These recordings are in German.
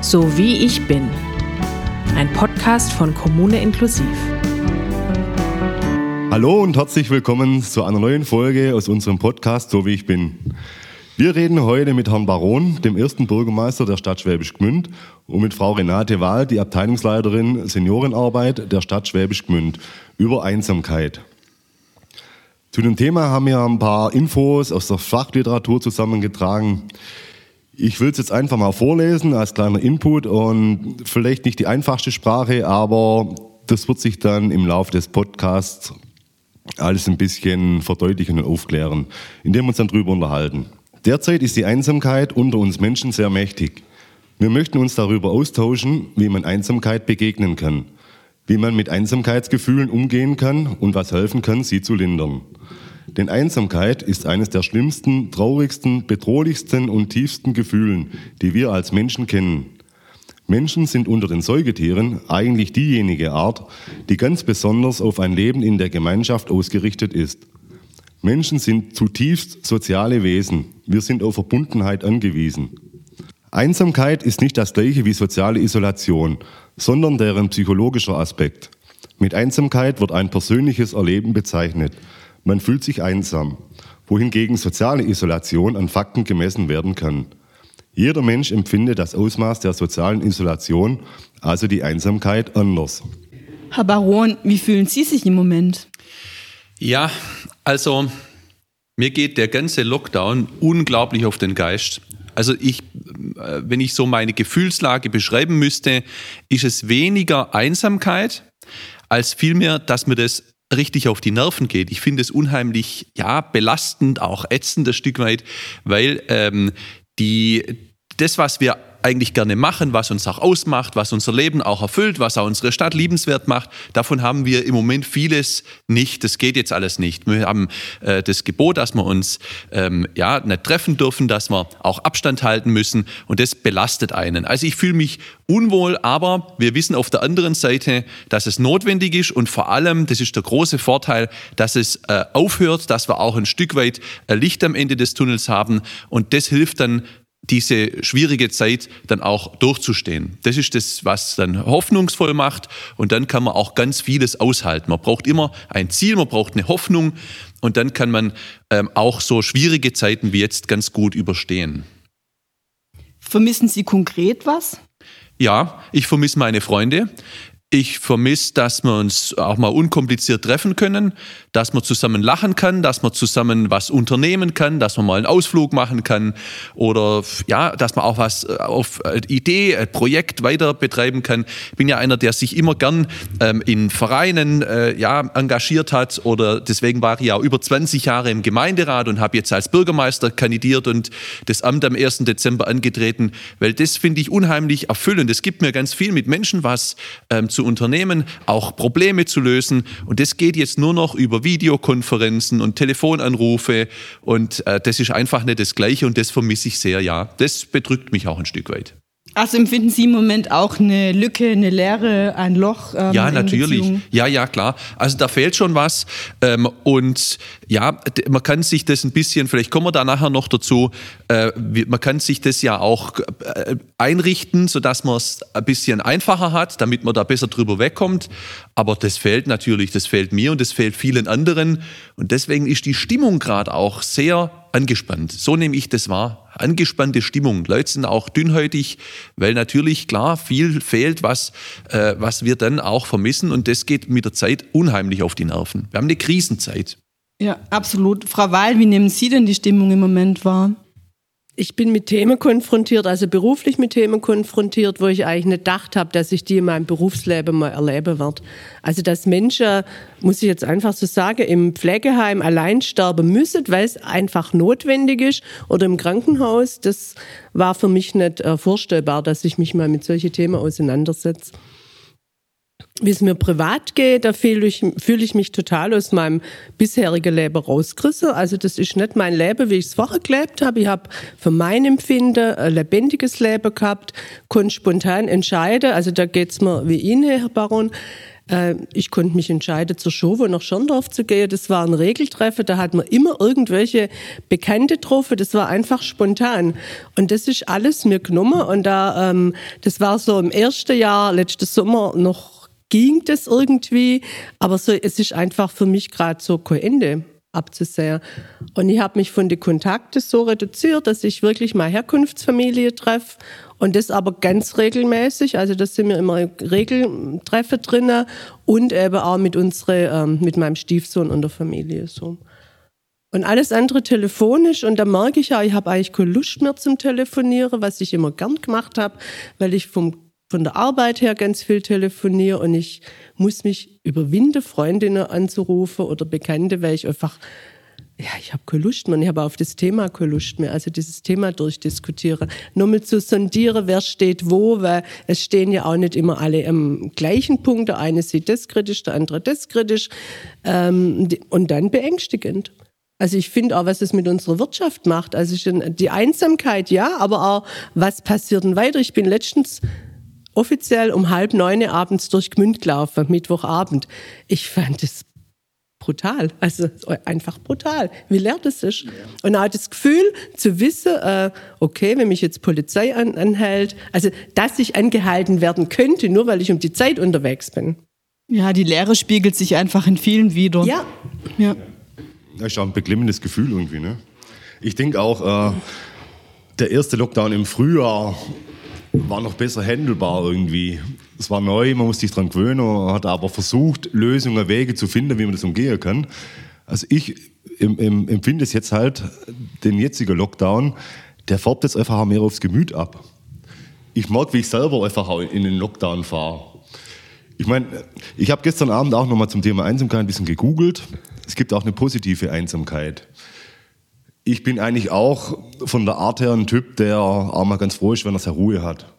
So wie ich bin. Ein Podcast von Kommune Inklusiv. Hallo und herzlich willkommen zu einer neuen Folge aus unserem Podcast So wie ich bin. Wir reden heute mit Herrn Baron, dem ersten Bürgermeister der Stadt Schwäbisch Gmünd, und mit Frau Renate Wahl, die Abteilungsleiterin Seniorenarbeit der Stadt Schwäbisch Gmünd, über Einsamkeit. Zu dem Thema haben wir ein paar Infos aus der Fachliteratur zusammengetragen. Ich will es jetzt einfach mal vorlesen als kleiner Input und vielleicht nicht die einfachste Sprache, aber das wird sich dann im Laufe des Podcasts alles ein bisschen verdeutlichen und aufklären, indem wir uns dann drüber unterhalten. Derzeit ist die Einsamkeit unter uns Menschen sehr mächtig. Wir möchten uns darüber austauschen, wie man Einsamkeit begegnen kann, wie man mit Einsamkeitsgefühlen umgehen kann und was helfen kann, sie zu lindern. Denn Einsamkeit ist eines der schlimmsten, traurigsten, bedrohlichsten und tiefsten Gefühlen, die wir als Menschen kennen. Menschen sind unter den Säugetieren eigentlich diejenige Art, die ganz besonders auf ein Leben in der Gemeinschaft ausgerichtet ist. Menschen sind zutiefst soziale Wesen. Wir sind auf Verbundenheit angewiesen. Einsamkeit ist nicht das gleiche wie soziale Isolation, sondern deren psychologischer Aspekt. Mit Einsamkeit wird ein persönliches Erleben bezeichnet. Man fühlt sich einsam, wohingegen soziale Isolation an Fakten gemessen werden kann. Jeder Mensch empfindet das Ausmaß der sozialen Isolation, also die Einsamkeit, anders. Herr Baron, wie fühlen Sie sich im Moment? Ja, also mir geht der ganze Lockdown unglaublich auf den Geist. Also ich, äh, wenn ich so meine Gefühlslage beschreiben müsste, ist es weniger Einsamkeit als vielmehr, dass mir das richtig auf die Nerven geht. Ich finde es unheimlich, ja, belastend, auch ätzend ein Stück weit, weil ähm, die, das, was wir eigentlich gerne machen, was uns auch ausmacht, was unser Leben auch erfüllt, was auch unsere Stadt liebenswert macht. Davon haben wir im Moment vieles nicht. Das geht jetzt alles nicht. Wir haben äh, das Gebot, dass wir uns ähm, ja nicht treffen dürfen, dass wir auch Abstand halten müssen und das belastet einen. Also ich fühle mich unwohl, aber wir wissen auf der anderen Seite, dass es notwendig ist und vor allem, das ist der große Vorteil, dass es äh, aufhört, dass wir auch ein Stück weit äh, Licht am Ende des Tunnels haben und das hilft dann diese schwierige Zeit dann auch durchzustehen. Das ist das, was dann hoffnungsvoll macht und dann kann man auch ganz vieles aushalten. Man braucht immer ein Ziel, man braucht eine Hoffnung und dann kann man ähm, auch so schwierige Zeiten wie jetzt ganz gut überstehen. Vermissen Sie konkret was? Ja, ich vermisse meine Freunde. Ich vermisse, dass wir uns auch mal unkompliziert treffen können, dass man zusammen lachen kann, dass man zusammen was unternehmen kann, dass man mal einen Ausflug machen kann oder ja, dass man auch was äh, auf Idee, Projekt weiter betreiben kann. Ich bin ja einer, der sich immer gern ähm, in Vereinen äh, ja, engagiert hat oder deswegen war ich ja über 20 Jahre im Gemeinderat und habe jetzt als Bürgermeister kandidiert und das Amt am 1. Dezember angetreten, weil das finde ich unheimlich erfüllend. Es gibt mir ganz viel mit Menschen was ähm, zu unternehmen, auch Probleme zu lösen. Und das geht jetzt nur noch über Videokonferenzen und Telefonanrufe. Und äh, das ist einfach nicht das Gleiche und das vermisse ich sehr, ja. Das bedrückt mich auch ein Stück weit. Also empfinden Sie im Moment auch eine Lücke, eine Leere, ein Loch? Ähm, ja, natürlich. Ja, ja, klar. Also da fehlt schon was. Ähm, und ja, man kann sich das ein bisschen, vielleicht kommen wir da nachher noch dazu, äh, man kann sich das ja auch äh, einrichten, sodass man es ein bisschen einfacher hat, damit man da besser drüber wegkommt. Aber das fehlt natürlich, das fehlt mir und das fehlt vielen anderen. Und deswegen ist die Stimmung gerade auch sehr angespannt. So nehme ich das wahr. Angespannte Stimmung. Leute sind auch dünnhäutig, weil natürlich klar viel fehlt, was, äh, was wir dann auch vermissen. Und das geht mit der Zeit unheimlich auf die Nerven. Wir haben eine Krisenzeit. Ja, absolut. Frau Wahl, wie nehmen Sie denn die Stimmung im Moment wahr? Ich bin mit Themen konfrontiert, also beruflich mit Themen konfrontiert, wo ich eigentlich nicht gedacht habe, dass ich die in meinem Berufsleben mal erleben werde. Also dass Menschen, muss ich jetzt einfach so sagen, im Pflegeheim allein sterben müssen, weil es einfach notwendig ist oder im Krankenhaus, das war für mich nicht äh, vorstellbar, dass ich mich mal mit solchen Themen auseinandersetze wie es mir privat geht, da fühle ich, fühle ich mich total aus meinem bisherigen Leben rausgerissen. Also das ist nicht mein Leben, wie ich es vorher gelebt habe. Ich habe für mein Empfinden ein lebendiges Leben gehabt, konnte spontan entscheiden. Also da geht's mir wie Ihnen, Herr Baron. Äh, ich konnte mich entscheiden, zur Show nach Schorndorf zu gehen. Das war ein Regeltreffen, da hat man immer irgendwelche Bekannte getroffen. Das war einfach spontan. Und das ist alles mir genommen. Und da, ähm, das war so im ersten Jahr, letztes Sommer noch ging das irgendwie. Aber so, es ist einfach für mich gerade so kein Ende abzusehen. Und ich habe mich von den Kontakten so reduziert, dass ich wirklich mal Herkunftsfamilie treffe und das aber ganz regelmäßig. Also das sind wir immer Regeltreffen drinnen und eben auch mit unsere, ähm, mit meinem Stiefsohn und der Familie so. Und alles andere telefonisch und da merke ich ja, ich habe eigentlich keine Lust mehr zum Telefonieren, was ich immer gern gemacht habe, weil ich vom von der Arbeit her ganz viel telefoniere und ich muss mich überwinden, Freundinnen anzurufen oder Bekannte, weil ich einfach, ja, ich habe keine Lust mehr. Ich habe auf das Thema keine Lust mehr. Also dieses Thema durchdiskutieren. Nur mal zu sondieren, wer steht wo, weil es stehen ja auch nicht immer alle am gleichen Punkt. Der eine sieht das kritisch, der andere das kritisch. Ähm, und dann beängstigend. Also ich finde auch, was es mit unserer Wirtschaft macht. Also die Einsamkeit, ja, aber auch, was passiert denn weiter? Ich bin letztens offiziell um halb neun abends durch Gmünd gelaufen, Mittwochabend. Ich fand es brutal, also einfach brutal, wie leer das ist. Und auch das Gefühl zu wissen, äh, okay, wenn mich jetzt Polizei an, anhält, also dass ich angehalten werden könnte, nur weil ich um die Zeit unterwegs bin. Ja, die Leere spiegelt sich einfach in vielen wieder. Ja. ja. Das ist auch ein beklemmendes Gefühl irgendwie. Ne? Ich denke auch, äh, der erste Lockdown im Frühjahr war noch besser handelbar irgendwie. Es war neu, man musste sich daran gewöhnen, man hat aber versucht, Lösungen, Wege zu finden, wie man das umgehen kann. Also ich empfinde es jetzt halt, den jetzigen Lockdown, der färbt jetzt einfach mehr aufs Gemüt ab. Ich mag, wie ich selber einfach auch in den Lockdown fahre. Ich meine, ich habe gestern Abend auch nochmal zum Thema Einsamkeit ein bisschen gegoogelt. Es gibt auch eine positive Einsamkeit ich bin eigentlich auch von der Art her ein Typ, der auch mal ganz froh ist, wenn er seine Ruhe hat.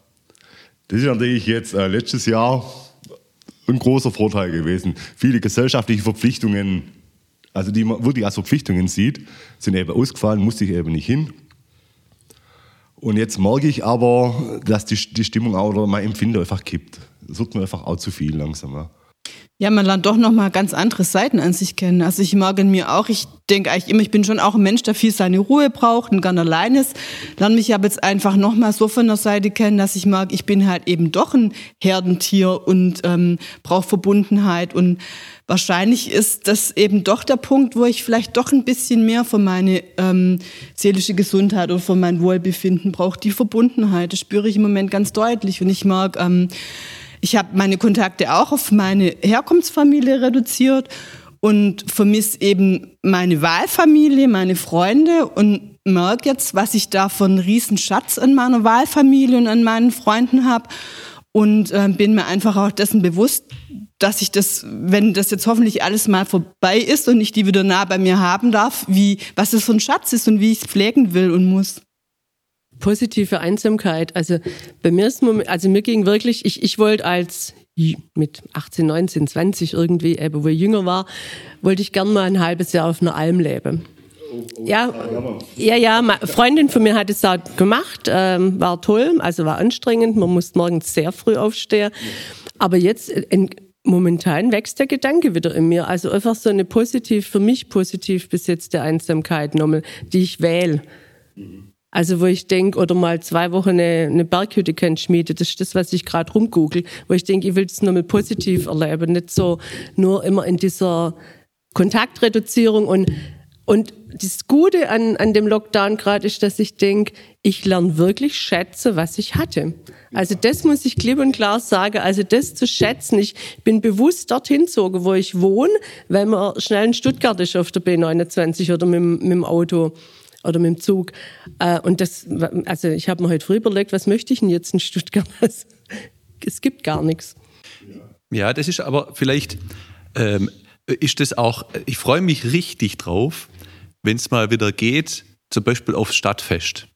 Das ist natürlich jetzt äh, letztes Jahr ein großer Vorteil gewesen. Viele gesellschaftliche Verpflichtungen, also die man wirklich als Verpflichtungen sieht, sind eben ausgefallen, musste ich eben nicht hin. Und jetzt merke ich aber, dass die, die Stimmung auch oder mein Empfinden einfach kippt. Das wird mir einfach auch zu viel langsam. Ja. Ja, man lernt doch nochmal ganz andere Seiten an sich kennen. Also ich mag in mir auch, ich denke eigentlich immer, ich bin schon auch ein Mensch, der viel seine Ruhe braucht und gern allein ist. Lerne mich aber jetzt einfach nochmal so von der Seite kennen, dass ich mag, ich bin halt eben doch ein Herdentier und ähm, brauche Verbundenheit. Und wahrscheinlich ist das eben doch der Punkt, wo ich vielleicht doch ein bisschen mehr für meine ähm, seelische Gesundheit oder für mein Wohlbefinden brauche. Die Verbundenheit, das spüre ich im Moment ganz deutlich. Und ich mag... Ähm, ich habe meine Kontakte auch auf meine Herkunftsfamilie reduziert und vermisse eben meine Wahlfamilie, meine Freunde und merke jetzt, was ich da für einen riesen Schatz an meiner Wahlfamilie und an meinen Freunden habe und äh, bin mir einfach auch dessen bewusst, dass ich das, wenn das jetzt hoffentlich alles mal vorbei ist und ich die wieder nah bei mir haben darf, wie was das für ein Schatz ist und wie ich es pflegen will und muss positive Einsamkeit. Also bei mir ist also mir ging wirklich, ich, ich wollte als mit 18, 19, 20 irgendwie, eben, wo ich jünger war, wollte ich gern mal ein halbes Jahr auf einer Alm leben. Ja, ja, ja, eine Freundin von mir hat es da gemacht, ähm, war toll, also war anstrengend, man musste morgens sehr früh aufstehen. Aber jetzt, in, momentan wächst der Gedanke wieder in mir. Also einfach so eine positiv, für mich positiv besetzte Einsamkeit nochmal, die ich wähle. Mhm. Also wo ich denke, oder mal zwei Wochen eine, eine Berghütte kann schmieden, das ist das, was ich gerade rumgoogle, wo ich denke, ich will es nochmal positiv erleben, nicht so nur immer in dieser Kontaktreduzierung und und das Gute an, an dem Lockdown gerade ist, dass ich denke, ich lerne wirklich schätzen, was ich hatte. Also das muss ich klipp und klar sagen. Also das zu schätzen. Ich bin bewusst dorthin gezogen, wo ich wohne, weil man schnell in Stuttgart ist auf der B29 oder mit, mit dem Auto oder mit dem Zug. Äh, und das, also ich habe mir heute früh überlegt, was möchte ich denn jetzt in Stuttgart? Es gibt gar nichts. Ja, das ist aber vielleicht, ähm, ist das auch, ich freue mich richtig drauf, wenn es mal wieder geht, zum Beispiel aufs Stadtfest.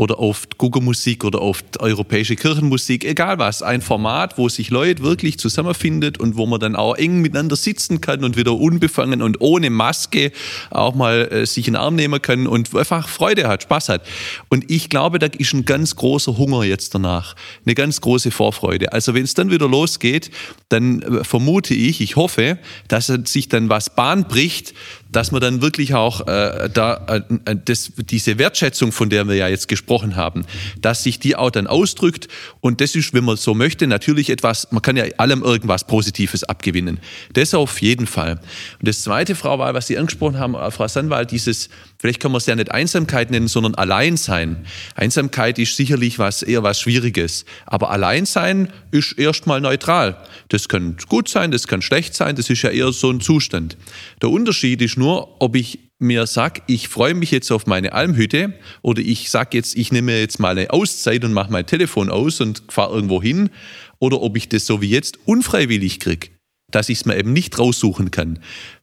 Oder auf Google Musik oder auf europäische Kirchenmusik, egal was, ein Format, wo sich Leute wirklich zusammenfindet und wo man dann auch eng miteinander sitzen kann und wieder unbefangen und ohne Maske auch mal äh, sich in den Arm nehmen kann und einfach Freude hat, Spaß hat. Und ich glaube, da ist ein ganz großer Hunger jetzt danach, eine ganz große Vorfreude. Also wenn es dann wieder losgeht, dann äh, vermute ich, ich hoffe, dass sich dann was Bahn bricht, dass man dann wirklich auch äh, da äh, äh, das, diese Wertschätzung, von der wir ja jetzt gesprochen haben, dass sich die auch dann ausdrückt. Und das ist, wenn man so möchte, natürlich etwas, man kann ja allem irgendwas Positives abgewinnen. Das auf jeden Fall. Und das zweite, Frau Wahl, was Sie angesprochen haben, äh, Frau Sandwahl, dieses, vielleicht kann man es ja nicht Einsamkeit nennen, sondern Alleinsein. Einsamkeit ist sicherlich was eher was Schwieriges. Aber Alleinsein ist erstmal neutral. Das kann gut sein, das kann schlecht sein, das ist ja eher so ein Zustand. Der Unterschied ist nur, ob ich mir sage, ich freue mich jetzt auf meine Almhütte oder ich sage jetzt, ich nehme jetzt mal eine Auszeit und mache mein Telefon aus und fahre irgendwo hin oder ob ich das so wie jetzt unfreiwillig kriege, dass ich es mir eben nicht raussuchen kann.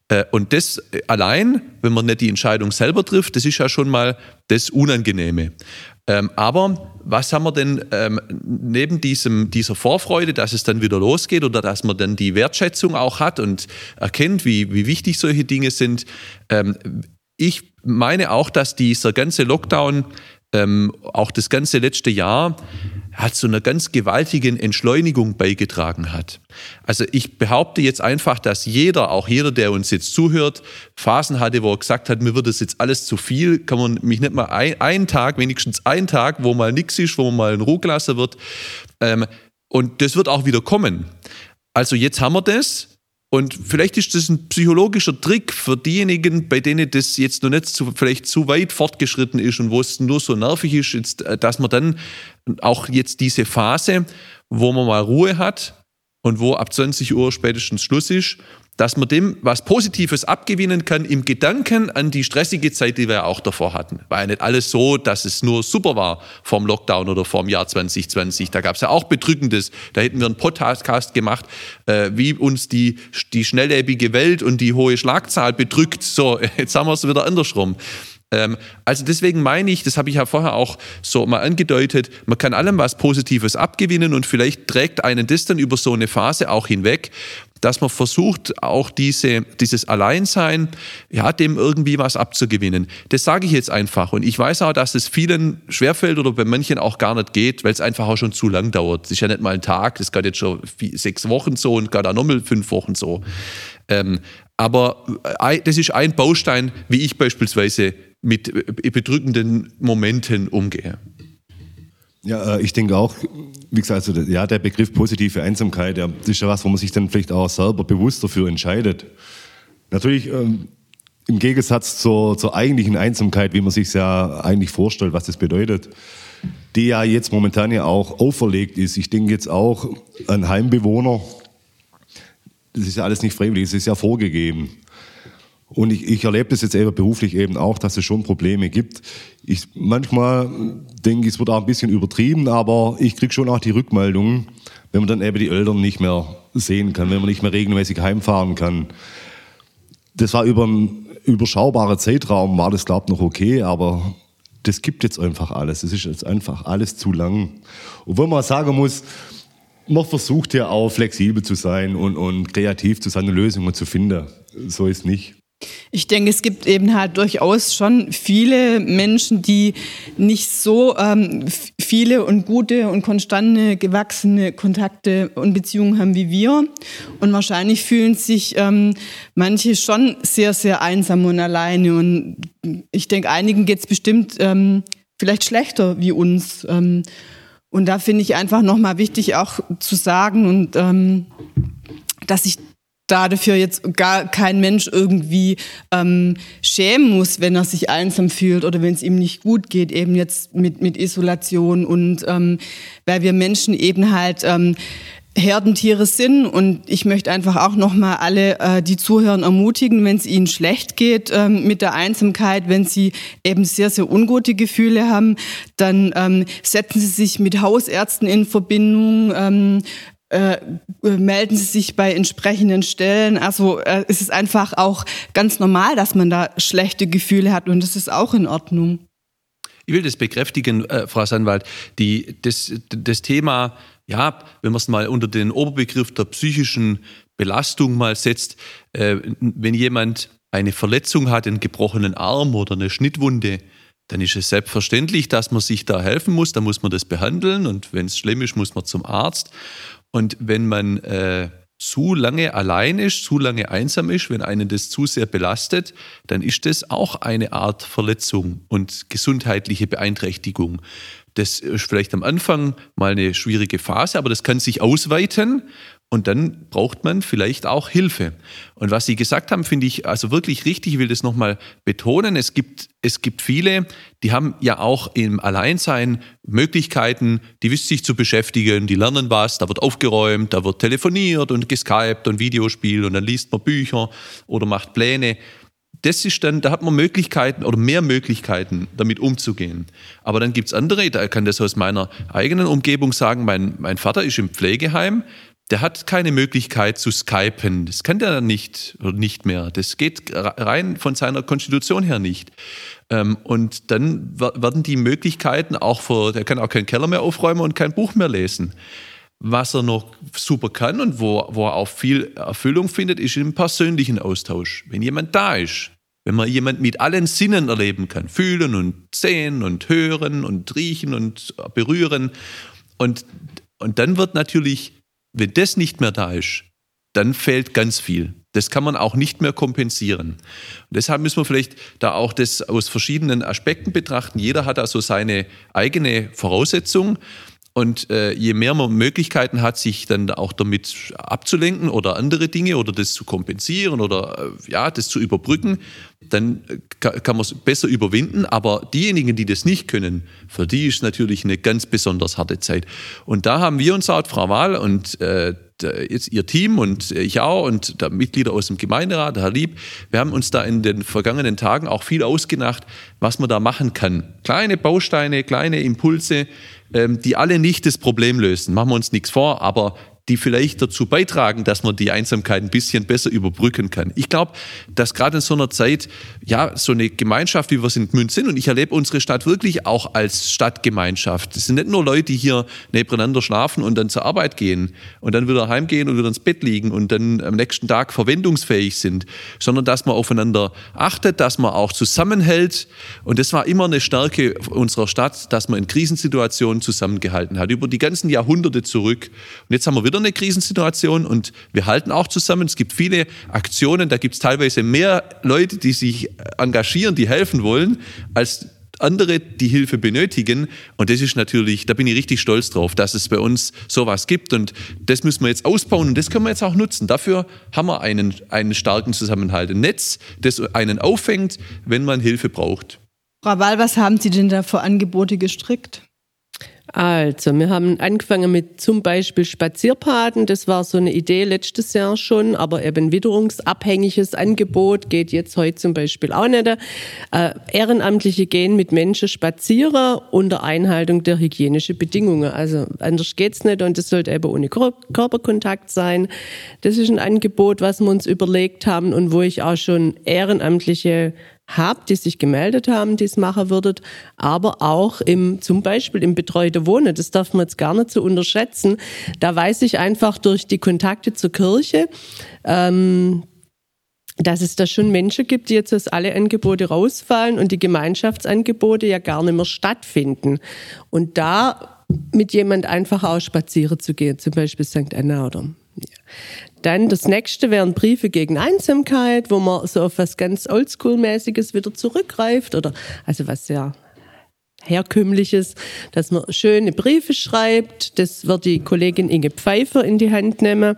Äh, und das allein, wenn man nicht die Entscheidung selber trifft, das ist ja schon mal das Unangenehme. Ähm, aber was haben wir denn ähm, neben diesem, dieser Vorfreude, dass es dann wieder losgeht oder dass man dann die Wertschätzung auch hat und erkennt, wie, wie wichtig solche Dinge sind? Ähm, ich meine auch, dass dieser ganze Lockdown, ähm, auch das ganze letzte Jahr, hat zu einer ganz gewaltigen Entschleunigung beigetragen hat. Also ich behaupte jetzt einfach, dass jeder, auch jeder, der uns jetzt zuhört, Phasen hatte, wo er gesagt hat, mir wird das jetzt alles zu viel, kann man mich nicht mal ein, einen Tag, wenigstens einen Tag, wo mal nichts ist, wo man mal in Ruhe gelassen wird. Ähm, und das wird auch wieder kommen. Also jetzt haben wir das. Und vielleicht ist das ein psychologischer Trick für diejenigen, bei denen das jetzt noch nicht zu, vielleicht zu weit fortgeschritten ist und wo es nur so nervig ist, jetzt, äh, dass man dann auch jetzt diese Phase, wo man mal Ruhe hat und wo ab 20 Uhr spätestens Schluss ist, dass man dem was Positives abgewinnen kann im Gedanken an die stressige Zeit, die wir auch davor hatten. War ja nicht alles so, dass es nur super war vom Lockdown oder vom Jahr 2020. Da gab es ja auch Bedrückendes. Da hätten wir einen Podcast gemacht, äh, wie uns die, die schnelllebige Welt und die hohe Schlagzahl bedrückt. So, jetzt haben wir es wieder andersrum. Ähm, also deswegen meine ich, das habe ich ja vorher auch so mal angedeutet, man kann allem was Positives abgewinnen und vielleicht trägt einen das dann über so eine Phase auch hinweg, dass man versucht, auch diese, dieses Alleinsein, ja, dem irgendwie was abzugewinnen. Das sage ich jetzt einfach. Und ich weiß auch, dass es vielen schwerfällt oder bei manchen auch gar nicht geht, weil es einfach auch schon zu lang dauert. Es ist ja nicht mal ein Tag, das geht jetzt schon sechs Wochen so und geht auch nochmal fünf Wochen so. Ähm, aber äh, das ist ein Baustein, wie ich beispielsweise mit äh, bedrückenden Momenten umgehe. Ja, äh, ich denke auch, wie gesagt, also, ja, der Begriff positive Einsamkeit, ja, das ist ja was, wo man sich dann vielleicht auch selber bewusst dafür entscheidet. Natürlich ähm, im Gegensatz zur, zur eigentlichen Einsamkeit, wie man sich ja eigentlich vorstellt, was das bedeutet, die ja jetzt momentan ja auch auferlegt ist. Ich denke jetzt auch an Heimbewohner, das ist ja alles nicht freiwillig, es ist ja vorgegeben. Und ich, ich erlebe das jetzt eben beruflich eben auch, dass es schon Probleme gibt. Ich, manchmal denke es wird auch ein bisschen übertrieben, aber ich kriege schon auch die Rückmeldungen, wenn man dann eben die Eltern nicht mehr sehen kann, wenn man nicht mehr regelmäßig heimfahren kann. Das war über einen überschaubaren Zeitraum, war das glaube ich noch okay, aber das gibt jetzt einfach alles. Es ist jetzt einfach alles zu lang. Obwohl man sagen muss, man versucht ja auch flexibel zu sein und, und kreativ zu sein und Lösungen zu finden. So ist nicht. Ich denke, es gibt eben halt durchaus schon viele Menschen, die nicht so ähm, viele und gute und konstante gewachsene Kontakte und Beziehungen haben wie wir. Und wahrscheinlich fühlen sich ähm, manche schon sehr, sehr einsam und alleine. Und ich denke, einigen geht es bestimmt ähm, vielleicht schlechter wie uns. Ähm, und da finde ich einfach nochmal wichtig auch zu sagen und ähm, dass ich dafür jetzt gar kein Mensch irgendwie ähm, schämen muss, wenn er sich einsam fühlt oder wenn es ihm nicht gut geht, eben jetzt mit, mit Isolation und ähm, weil wir Menschen eben halt ähm, Herdentiere sind. Und ich möchte einfach auch nochmal alle, äh, die zuhören, ermutigen, wenn es ihnen schlecht geht ähm, mit der Einsamkeit, wenn sie eben sehr, sehr ungute Gefühle haben, dann ähm, setzen sie sich mit Hausärzten in Verbindung, ähm, äh, melden Sie sich bei entsprechenden Stellen. Also äh, es einfach auch ganz normal, dass man da schlechte Gefühle hat und das ist auch in Ordnung. Ich will das bekräftigen, äh, Frau Sanwald. Die, das, das Thema, ja, wenn man es mal unter den Oberbegriff der psychischen Belastung mal setzt, äh, wenn jemand eine Verletzung hat, einen gebrochenen Arm oder eine Schnittwunde, dann ist es selbstverständlich, dass man sich da helfen muss. Da muss man das behandeln und wenn es schlimm ist, muss man zum Arzt. Und wenn man äh, zu lange allein ist, zu lange einsam ist, wenn einen das zu sehr belastet, dann ist das auch eine Art Verletzung und gesundheitliche Beeinträchtigung. Das ist vielleicht am Anfang mal eine schwierige Phase, aber das kann sich ausweiten und dann braucht man vielleicht auch Hilfe. Und was Sie gesagt haben, finde ich also wirklich richtig. Ich will das nochmal betonen. Es gibt, es gibt viele, die haben ja auch im Alleinsein Möglichkeiten, die wissen sich zu beschäftigen, die lernen was, da wird aufgeräumt, da wird telefoniert und geskypt und Videospiel und dann liest man Bücher oder macht Pläne das ist dann, da hat man Möglichkeiten oder mehr Möglichkeiten, damit umzugehen. Aber dann gibt es andere, da kann das aus meiner eigenen Umgebung sagen, mein, mein Vater ist im Pflegeheim, der hat keine Möglichkeit zu skypen. Das kann der nicht nicht mehr. Das geht rein von seiner Konstitution her nicht. Ähm, und dann werden die Möglichkeiten auch für, der kann auch keinen Keller mehr aufräumen und kein Buch mehr lesen. Was er noch super kann und wo, wo er auch viel Erfüllung findet, ist im persönlichen Austausch. Wenn jemand da ist, wenn man jemand mit allen Sinnen erleben kann, fühlen und sehen und hören und riechen und berühren. Und, und dann wird natürlich wenn das nicht mehr da ist, dann fehlt ganz viel. Das kann man auch nicht mehr kompensieren. Und deshalb müssen wir vielleicht da auch das aus verschiedenen Aspekten betrachten. Jeder hat also seine eigene Voraussetzung. Und äh, je mehr man Möglichkeiten hat, sich dann auch damit abzulenken oder andere Dinge oder das zu kompensieren oder äh, ja, das zu überbrücken, dann äh, kann man es besser überwinden. Aber diejenigen, die das nicht können, für die ist natürlich eine ganz besonders harte Zeit. Und da haben wir uns auch, Frau Wahl und äh, jetzt Ihr Team und ich auch und der Mitglieder aus dem Gemeinderat, der Herr Lieb, wir haben uns da in den vergangenen Tagen auch viel ausgedacht, was man da machen kann. Kleine Bausteine, kleine Impulse, die alle nicht das Problem lösen. Machen wir uns nichts vor, aber die vielleicht dazu beitragen, dass man die Einsamkeit ein bisschen besser überbrücken kann. Ich glaube, dass gerade in so einer Zeit, ja, so eine Gemeinschaft, wie wir es in Gmünd sind, und ich erlebe unsere Stadt wirklich auch als Stadtgemeinschaft. Es sind nicht nur Leute, die hier nebeneinander schlafen und dann zur Arbeit gehen und dann wieder heimgehen und wieder ins Bett liegen und dann am nächsten Tag verwendungsfähig sind, sondern dass man aufeinander achtet, dass man auch zusammenhält. Und das war immer eine Stärke unserer Stadt, dass man in Krisensituationen zusammengehalten hat, über die ganzen Jahrhunderte zurück. Und jetzt haben wir wieder wieder eine Krisensituation und wir halten auch zusammen. Es gibt viele Aktionen, da gibt es teilweise mehr Leute, die sich engagieren, die helfen wollen, als andere, die Hilfe benötigen. Und das ist natürlich, da bin ich richtig stolz drauf, dass es bei uns sowas gibt. Und das müssen wir jetzt ausbauen und das können wir jetzt auch nutzen. Dafür haben wir einen, einen starken Zusammenhalt. Ein Netz, das einen auffängt, wenn man Hilfe braucht. Frau Wall, was haben Sie denn da für Angebote gestrickt? Also, wir haben angefangen mit zum Beispiel Spazierpaten. Das war so eine Idee letztes Jahr schon, aber eben witterungsabhängiges Angebot geht jetzt heute zum Beispiel auch nicht. Äh, Ehrenamtliche gehen mit Menschen spazieren unter Einhaltung der hygienischen Bedingungen. Also anders geht's nicht und es sollte eben ohne Körperkontakt sein. Das ist ein Angebot, was wir uns überlegt haben und wo ich auch schon Ehrenamtliche habt, die sich gemeldet haben, die es machen würdet, aber auch im, zum Beispiel im betreute Wohnen. Das darf man jetzt gar nicht so unterschätzen. Da weiß ich einfach durch die Kontakte zur Kirche, ähm, dass es da schon Menschen gibt, die jetzt aus alle Angebote rausfallen und die Gemeinschaftsangebote ja gar nicht mehr stattfinden. Und da mit jemand einfach auch spazieren zu gehen, zum Beispiel St. Anna oder dann das nächste wären Briefe gegen Einsamkeit, wo man so auf was ganz Oldschool-mäßiges wieder zurückgreift oder also was ja herkömmliches, dass man schöne Briefe schreibt. Das wird die Kollegin Inge Pfeiffer in die Hand nehmen.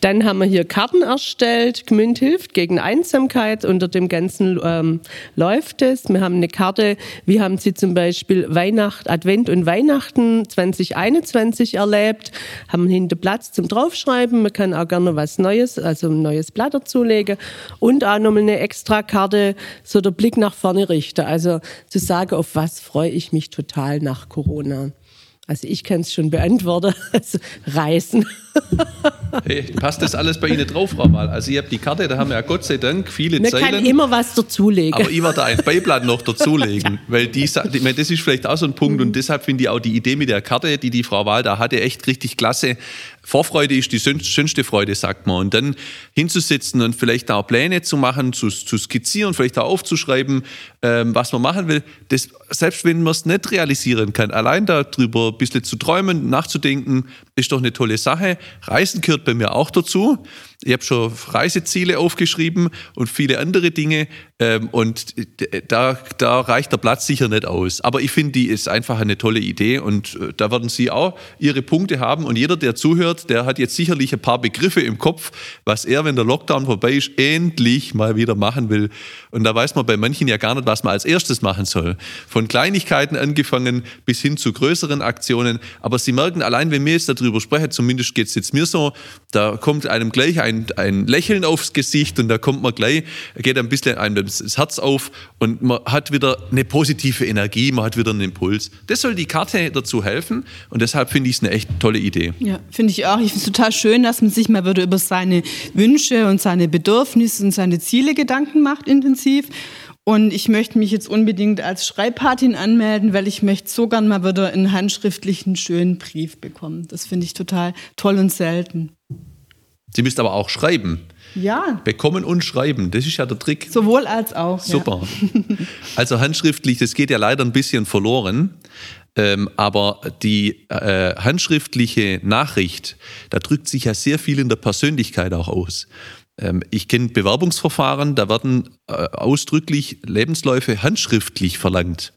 Dann haben wir hier Karten erstellt. Gmünd hilft gegen Einsamkeit. Unter dem Ganzen ähm, läuft es. Wir haben eine Karte, wie haben Sie zum Beispiel Weihnacht, Advent und Weihnachten 2021 erlebt. Haben hinter Platz zum Draufschreiben. Man kann auch gerne was Neues, also ein neues Blatt dazulegen. Und auch nochmal eine extra Karte, so der Blick nach vorne richten. Also zu sagen, auf was freue ich mich total nach Corona. Also ich kann es schon beantworten. Also Reisen. Hey, passt das alles bei Ihnen drauf, Frau Wahl? Also, ihr habt die Karte, da haben wir ja Gott sei Dank viele Man Zeilen. kann immer was dazulegen. Aber ich werde da ein Beiblatt noch dazulegen, weil die, ich das ist vielleicht auch so ein Punkt und deshalb finde ich auch die Idee mit der Karte, die die Frau Wahl da hatte, echt richtig klasse. Vorfreude ist die schön- schönste Freude, sagt man. Und dann hinzusitzen und vielleicht auch Pläne zu machen, zu, zu skizzieren, vielleicht auch aufzuschreiben, ähm, was man machen will. Das, selbst wenn man es nicht realisieren kann, allein darüber ein bisschen zu träumen, nachzudenken, ist doch eine tolle Sache. Reisen gehört bei mir auch dazu. Ich habe schon Reiseziele aufgeschrieben und viele andere Dinge. Ähm, und d- da, da reicht der Platz sicher nicht aus. Aber ich finde, die ist einfach eine tolle Idee und äh, da werden Sie auch Ihre Punkte haben. Und jeder, der zuhört, der hat jetzt sicherlich ein paar Begriffe im Kopf, was er, wenn der Lockdown vorbei ist, endlich mal wieder machen will. Und da weiß man bei manchen ja gar nicht, was man als erstes machen soll. Von Kleinigkeiten angefangen bis hin zu größeren Aktionen. Aber Sie merken, allein wenn wir jetzt darüber sprechen, zumindest geht es jetzt mir so, da kommt einem gleich ein, ein Lächeln aufs Gesicht und da kommt man gleich, geht ein bisschen einem das Herz auf und man hat wieder eine positive Energie, man hat wieder einen Impuls. Das soll die Karte dazu helfen und deshalb finde ich es eine echt tolle Idee. Ja, finde ich auch. Ich finde es total schön, dass man sich mal wieder über seine Wünsche und seine Bedürfnisse und seine Ziele Gedanken macht intensiv. Und ich möchte mich jetzt unbedingt als Schreibpatin anmelden, weil ich möchte so gern mal wieder einen handschriftlichen schönen Brief bekommen. Das finde ich total toll und selten. Sie müsst aber auch schreiben. Ja, Bekommen und schreiben, das ist ja der Trick. sowohl als auch. Super. Also handschriftlich, das geht ja leider ein bisschen verloren. Ähm, aber die äh, handschriftliche Nachricht, da drückt sich ja sehr viel in der Persönlichkeit auch aus. Ähm, ich kenne Bewerbungsverfahren, da werden äh, ausdrücklich Lebensläufe handschriftlich verlangt.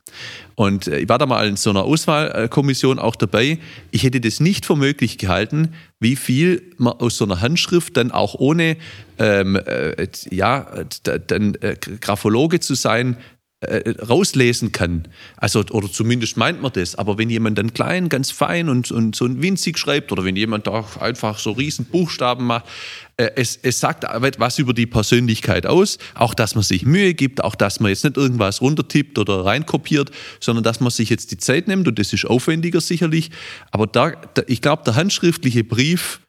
Und äh, ich war da mal in so einer Auswahlkommission auch dabei. Ich hätte das nicht für möglich gehalten, wie viel man aus so einer Handschrift dann auch ohne ähm, äh, ja, dann Graphologe zu sein, äh, rauslesen kann. Also, oder zumindest meint man das. Aber wenn jemand dann klein, ganz fein und, und so ein winzig schreibt oder wenn jemand da einfach so riesen Buchstaben macht, äh, es, es sagt was über die Persönlichkeit aus. Auch, dass man sich Mühe gibt, auch, dass man jetzt nicht irgendwas runtertippt oder reinkopiert, sondern dass man sich jetzt die Zeit nimmt und das ist aufwendiger sicherlich. Aber da, da ich glaube, der handschriftliche Brief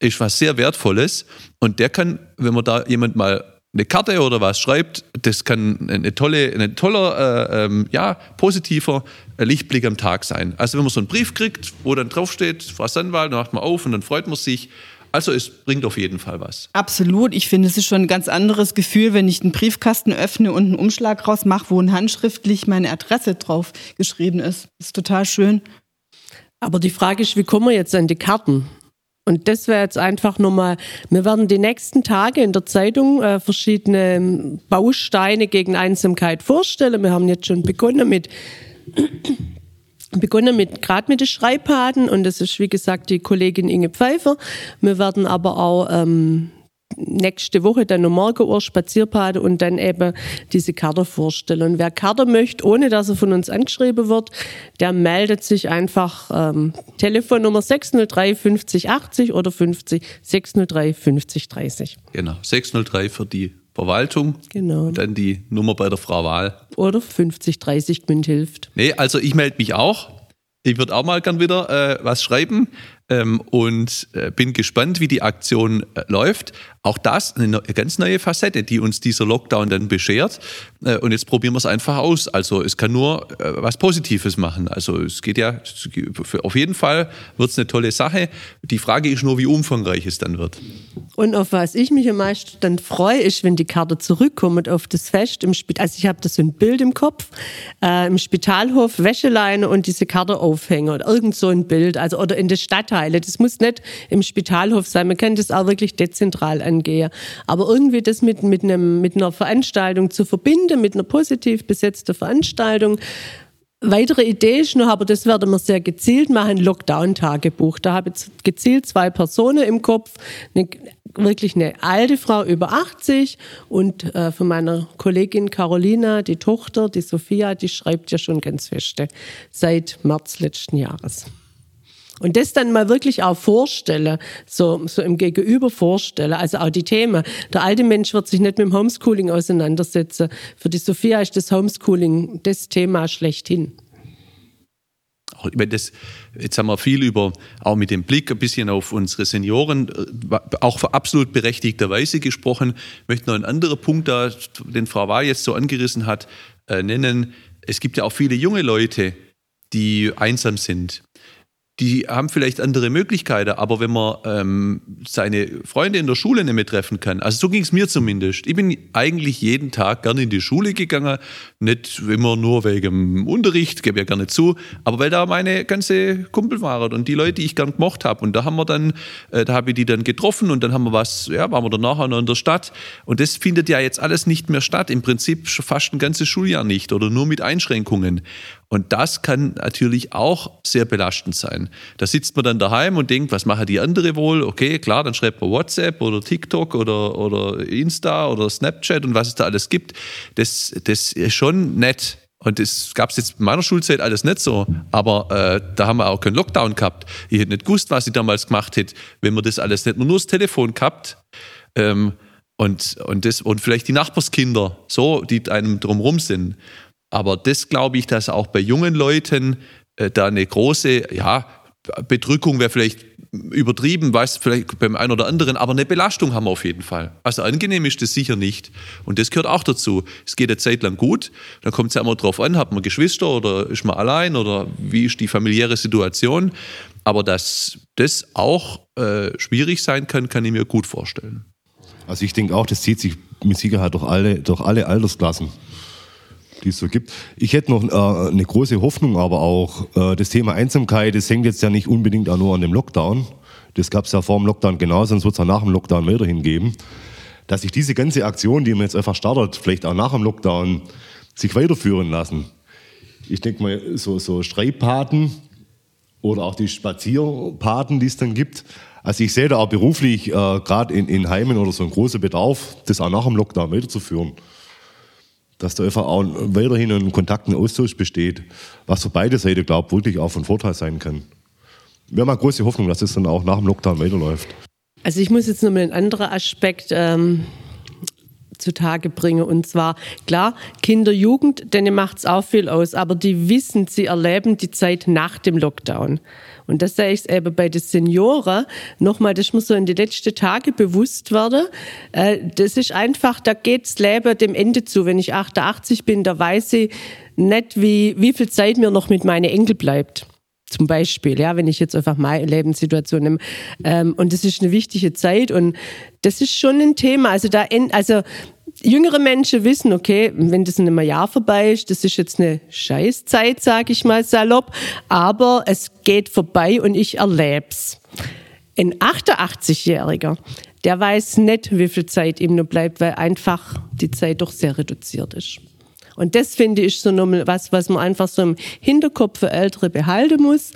ist was sehr Wertvolles und der kann, wenn man da jemand mal eine Karte oder was schreibt, das kann eine tolle, ein toller, äh, ähm, ja, positiver Lichtblick am Tag sein. Also wenn man so einen Brief kriegt, wo dann draufsteht, Frau Sandwald, dann macht man auf und dann freut man sich. Also es bringt auf jeden Fall was. Absolut. Ich finde, es ist schon ein ganz anderes Gefühl, wenn ich einen Briefkasten öffne und einen Umschlag rausmache, wo handschriftlich meine Adresse drauf geschrieben ist. Das ist total schön. Aber die Frage ist, wie kommen wir jetzt an die Karten? Und das wäre jetzt einfach nochmal, wir werden die nächsten Tage in der Zeitung äh, verschiedene ähm, Bausteine gegen Einsamkeit vorstellen. Wir haben jetzt schon begonnen mit begonnen mit gerade mit den Schreibpaden und das ist wie gesagt die Kollegin Inge Pfeiffer. Wir werden aber auch ähm, nächste Woche dann noch Morgenuhr Spazierpade und dann eben diese Karte vorstellen. Und wer Karte möchte, ohne dass er von uns angeschrieben wird, der meldet sich einfach ähm, Telefonnummer 603 50 80 oder 50 603 50 30. Genau. 603 für die Verwaltung. Genau. Und dann die Nummer bei der Frau Wahl. Oder 50 30 Gmünd hilft. Nee, also ich melde mich auch. Ich würde auch mal gern wieder äh, was schreiben ähm, und äh, bin gespannt, wie die Aktion äh, läuft. Auch das eine, eine ganz neue Facette, die uns dieser Lockdown dann beschert. Äh, und jetzt probieren wir es einfach aus. Also es kann nur äh, was Positives machen. Also es geht ja, für- auf jeden Fall wird es eine tolle Sache. Die Frage ist nur, wie umfangreich es dann wird. Und auf was ich mich am meisten dann freue, ist, wenn die Karte zurückkommt auf das Fest im Spital. Also ich habe da so ein Bild im Kopf, äh, im Spitalhof Wäscheleine und diese Karte aufhängen oder irgend so ein Bild, also oder in der Stadtteile. Das muss nicht im Spitalhof sein. Man kann das auch wirklich dezentral angehen. Aber irgendwie das mit, mit, einem, mit einer Veranstaltung zu verbinden, mit einer positiv besetzten Veranstaltung, Weitere Idee ist noch, aber das werden wir sehr gezielt machen, Lockdown-Tagebuch. Da habe ich gezielt zwei Personen im Kopf, eine, wirklich eine alte Frau über 80 und äh, von meiner Kollegin Carolina, die Tochter, die Sophia, die schreibt ja schon ganz feste seit März letzten Jahres. Und das dann mal wirklich auch vorstellen, so, so im Gegenüber vorstellen, also auch die Themen. Der alte Mensch wird sich nicht mit dem Homeschooling auseinandersetzen. Für die Sophia ist das Homeschooling das Thema schlechthin. Auch, wenn das, jetzt haben wir viel über, auch mit dem Blick ein bisschen auf unsere Senioren, äh, auch absolut berechtigterweise gesprochen. Ich möchte noch einen anderen Punkt da, den Frau Wahl jetzt so angerissen hat, äh, nennen. Es gibt ja auch viele junge Leute, die einsam sind die haben vielleicht andere Möglichkeiten, aber wenn man ähm, seine Freunde in der Schule nicht mehr treffen kann, also so ging es mir zumindest. Ich bin eigentlich jeden Tag gerne in die Schule gegangen, nicht immer nur wegen Unterricht, gebe ja gerne zu, aber weil da meine ganze Kumpel waren und die Leute, die ich gern gemocht habe. Und da haben wir dann, äh, da habe ich die dann getroffen und dann haben wir was, ja, waren wir dann nachher noch in der Stadt. Und das findet ja jetzt alles nicht mehr statt. Im Prinzip fast ein ganzes Schuljahr nicht oder nur mit Einschränkungen. Und das kann natürlich auch sehr belastend sein. Da sitzt man dann daheim und denkt, was machen die andere wohl? Okay, klar, dann schreibt man WhatsApp oder TikTok oder, oder Insta oder Snapchat und was es da alles gibt. Das, das ist schon nett. Und das gab es jetzt in meiner Schulzeit alles nicht so. Aber äh, da haben wir auch keinen Lockdown gehabt. Ich hätte nicht gewusst, was ich damals gemacht hätte, wenn man das alles nicht nur das Telefon gehabt. Ähm, und, und, das, und vielleicht die Nachbarskinder, so, die einem drumherum sind. Aber das glaube ich, dass auch bei jungen Leuten äh, da eine große, ja, Bedrückung wäre vielleicht übertrieben, weiß vielleicht beim einen oder anderen, aber eine Belastung haben wir auf jeden Fall. Also angenehm ist das sicher nicht. Und das gehört auch dazu. Es geht eine Zeit lang gut, dann kommt es ja immer drauf an, hat man Geschwister oder ist man allein oder wie ist die familiäre Situation. Aber dass das auch äh, schwierig sein kann, kann ich mir gut vorstellen. Also ich denke auch, das zieht sich mit Sicherheit durch alle, durch alle Altersklassen die es so gibt. Ich hätte noch äh, eine große Hoffnung, aber auch äh, das Thema Einsamkeit, das hängt jetzt ja nicht unbedingt auch nur an dem Lockdown. Das gab es ja vor dem Lockdown genauso, sonst wird es auch nach dem Lockdown weiterhin geben. Dass sich diese ganze Aktion, die man jetzt einfach startet, vielleicht auch nach dem Lockdown, sich weiterführen lassen. Ich denke mal, so, so Streitpaten oder auch die Spazierpaten, die es dann gibt. Also ich sehe da auch beruflich, äh, gerade in, in Heimen oder so einen großen Bedarf, das auch nach dem Lockdown weiterzuführen dass da einfach auch weiterhin ein Kontakt, ein Austausch besteht, was für beide Seiten, glaube ich, wirklich auch von Vorteil sein kann. Wir haben eine große Hoffnung, dass das dann auch nach dem Lockdown weiterläuft. Also ich muss jetzt noch mal einen anderen Aspekt ähm, zutage bringen. Und zwar, klar, Kinder, Jugend, denen macht es auch viel aus, aber die wissen, sie erleben die Zeit nach dem Lockdown. Und das sehe ich eben bei den Senioren nochmal, das muss so in die letzten Tage bewusst werden. Äh, das ist einfach, da geht das Leben dem Ende zu. Wenn ich 88 bin, da weiß ich nicht, wie, wie viel Zeit mir noch mit meinen Enkel bleibt. Zum Beispiel, ja, wenn ich jetzt einfach meine Lebenssituation nehme. Ähm, und das ist eine wichtige Zeit und das ist schon ein Thema. Also da, also jüngere Menschen wissen, okay, wenn das in einem Jahr vorbei ist, das ist jetzt eine Scheißzeit, sage ich mal salopp, aber es geht vorbei und ich erleb's. Ein 88-Jähriger, der weiß nicht, wie viel Zeit ihm noch bleibt, weil einfach die Zeit doch sehr reduziert ist. Und das finde ich so nochmal was, was man einfach so im Hinterkopf für Ältere behalten muss.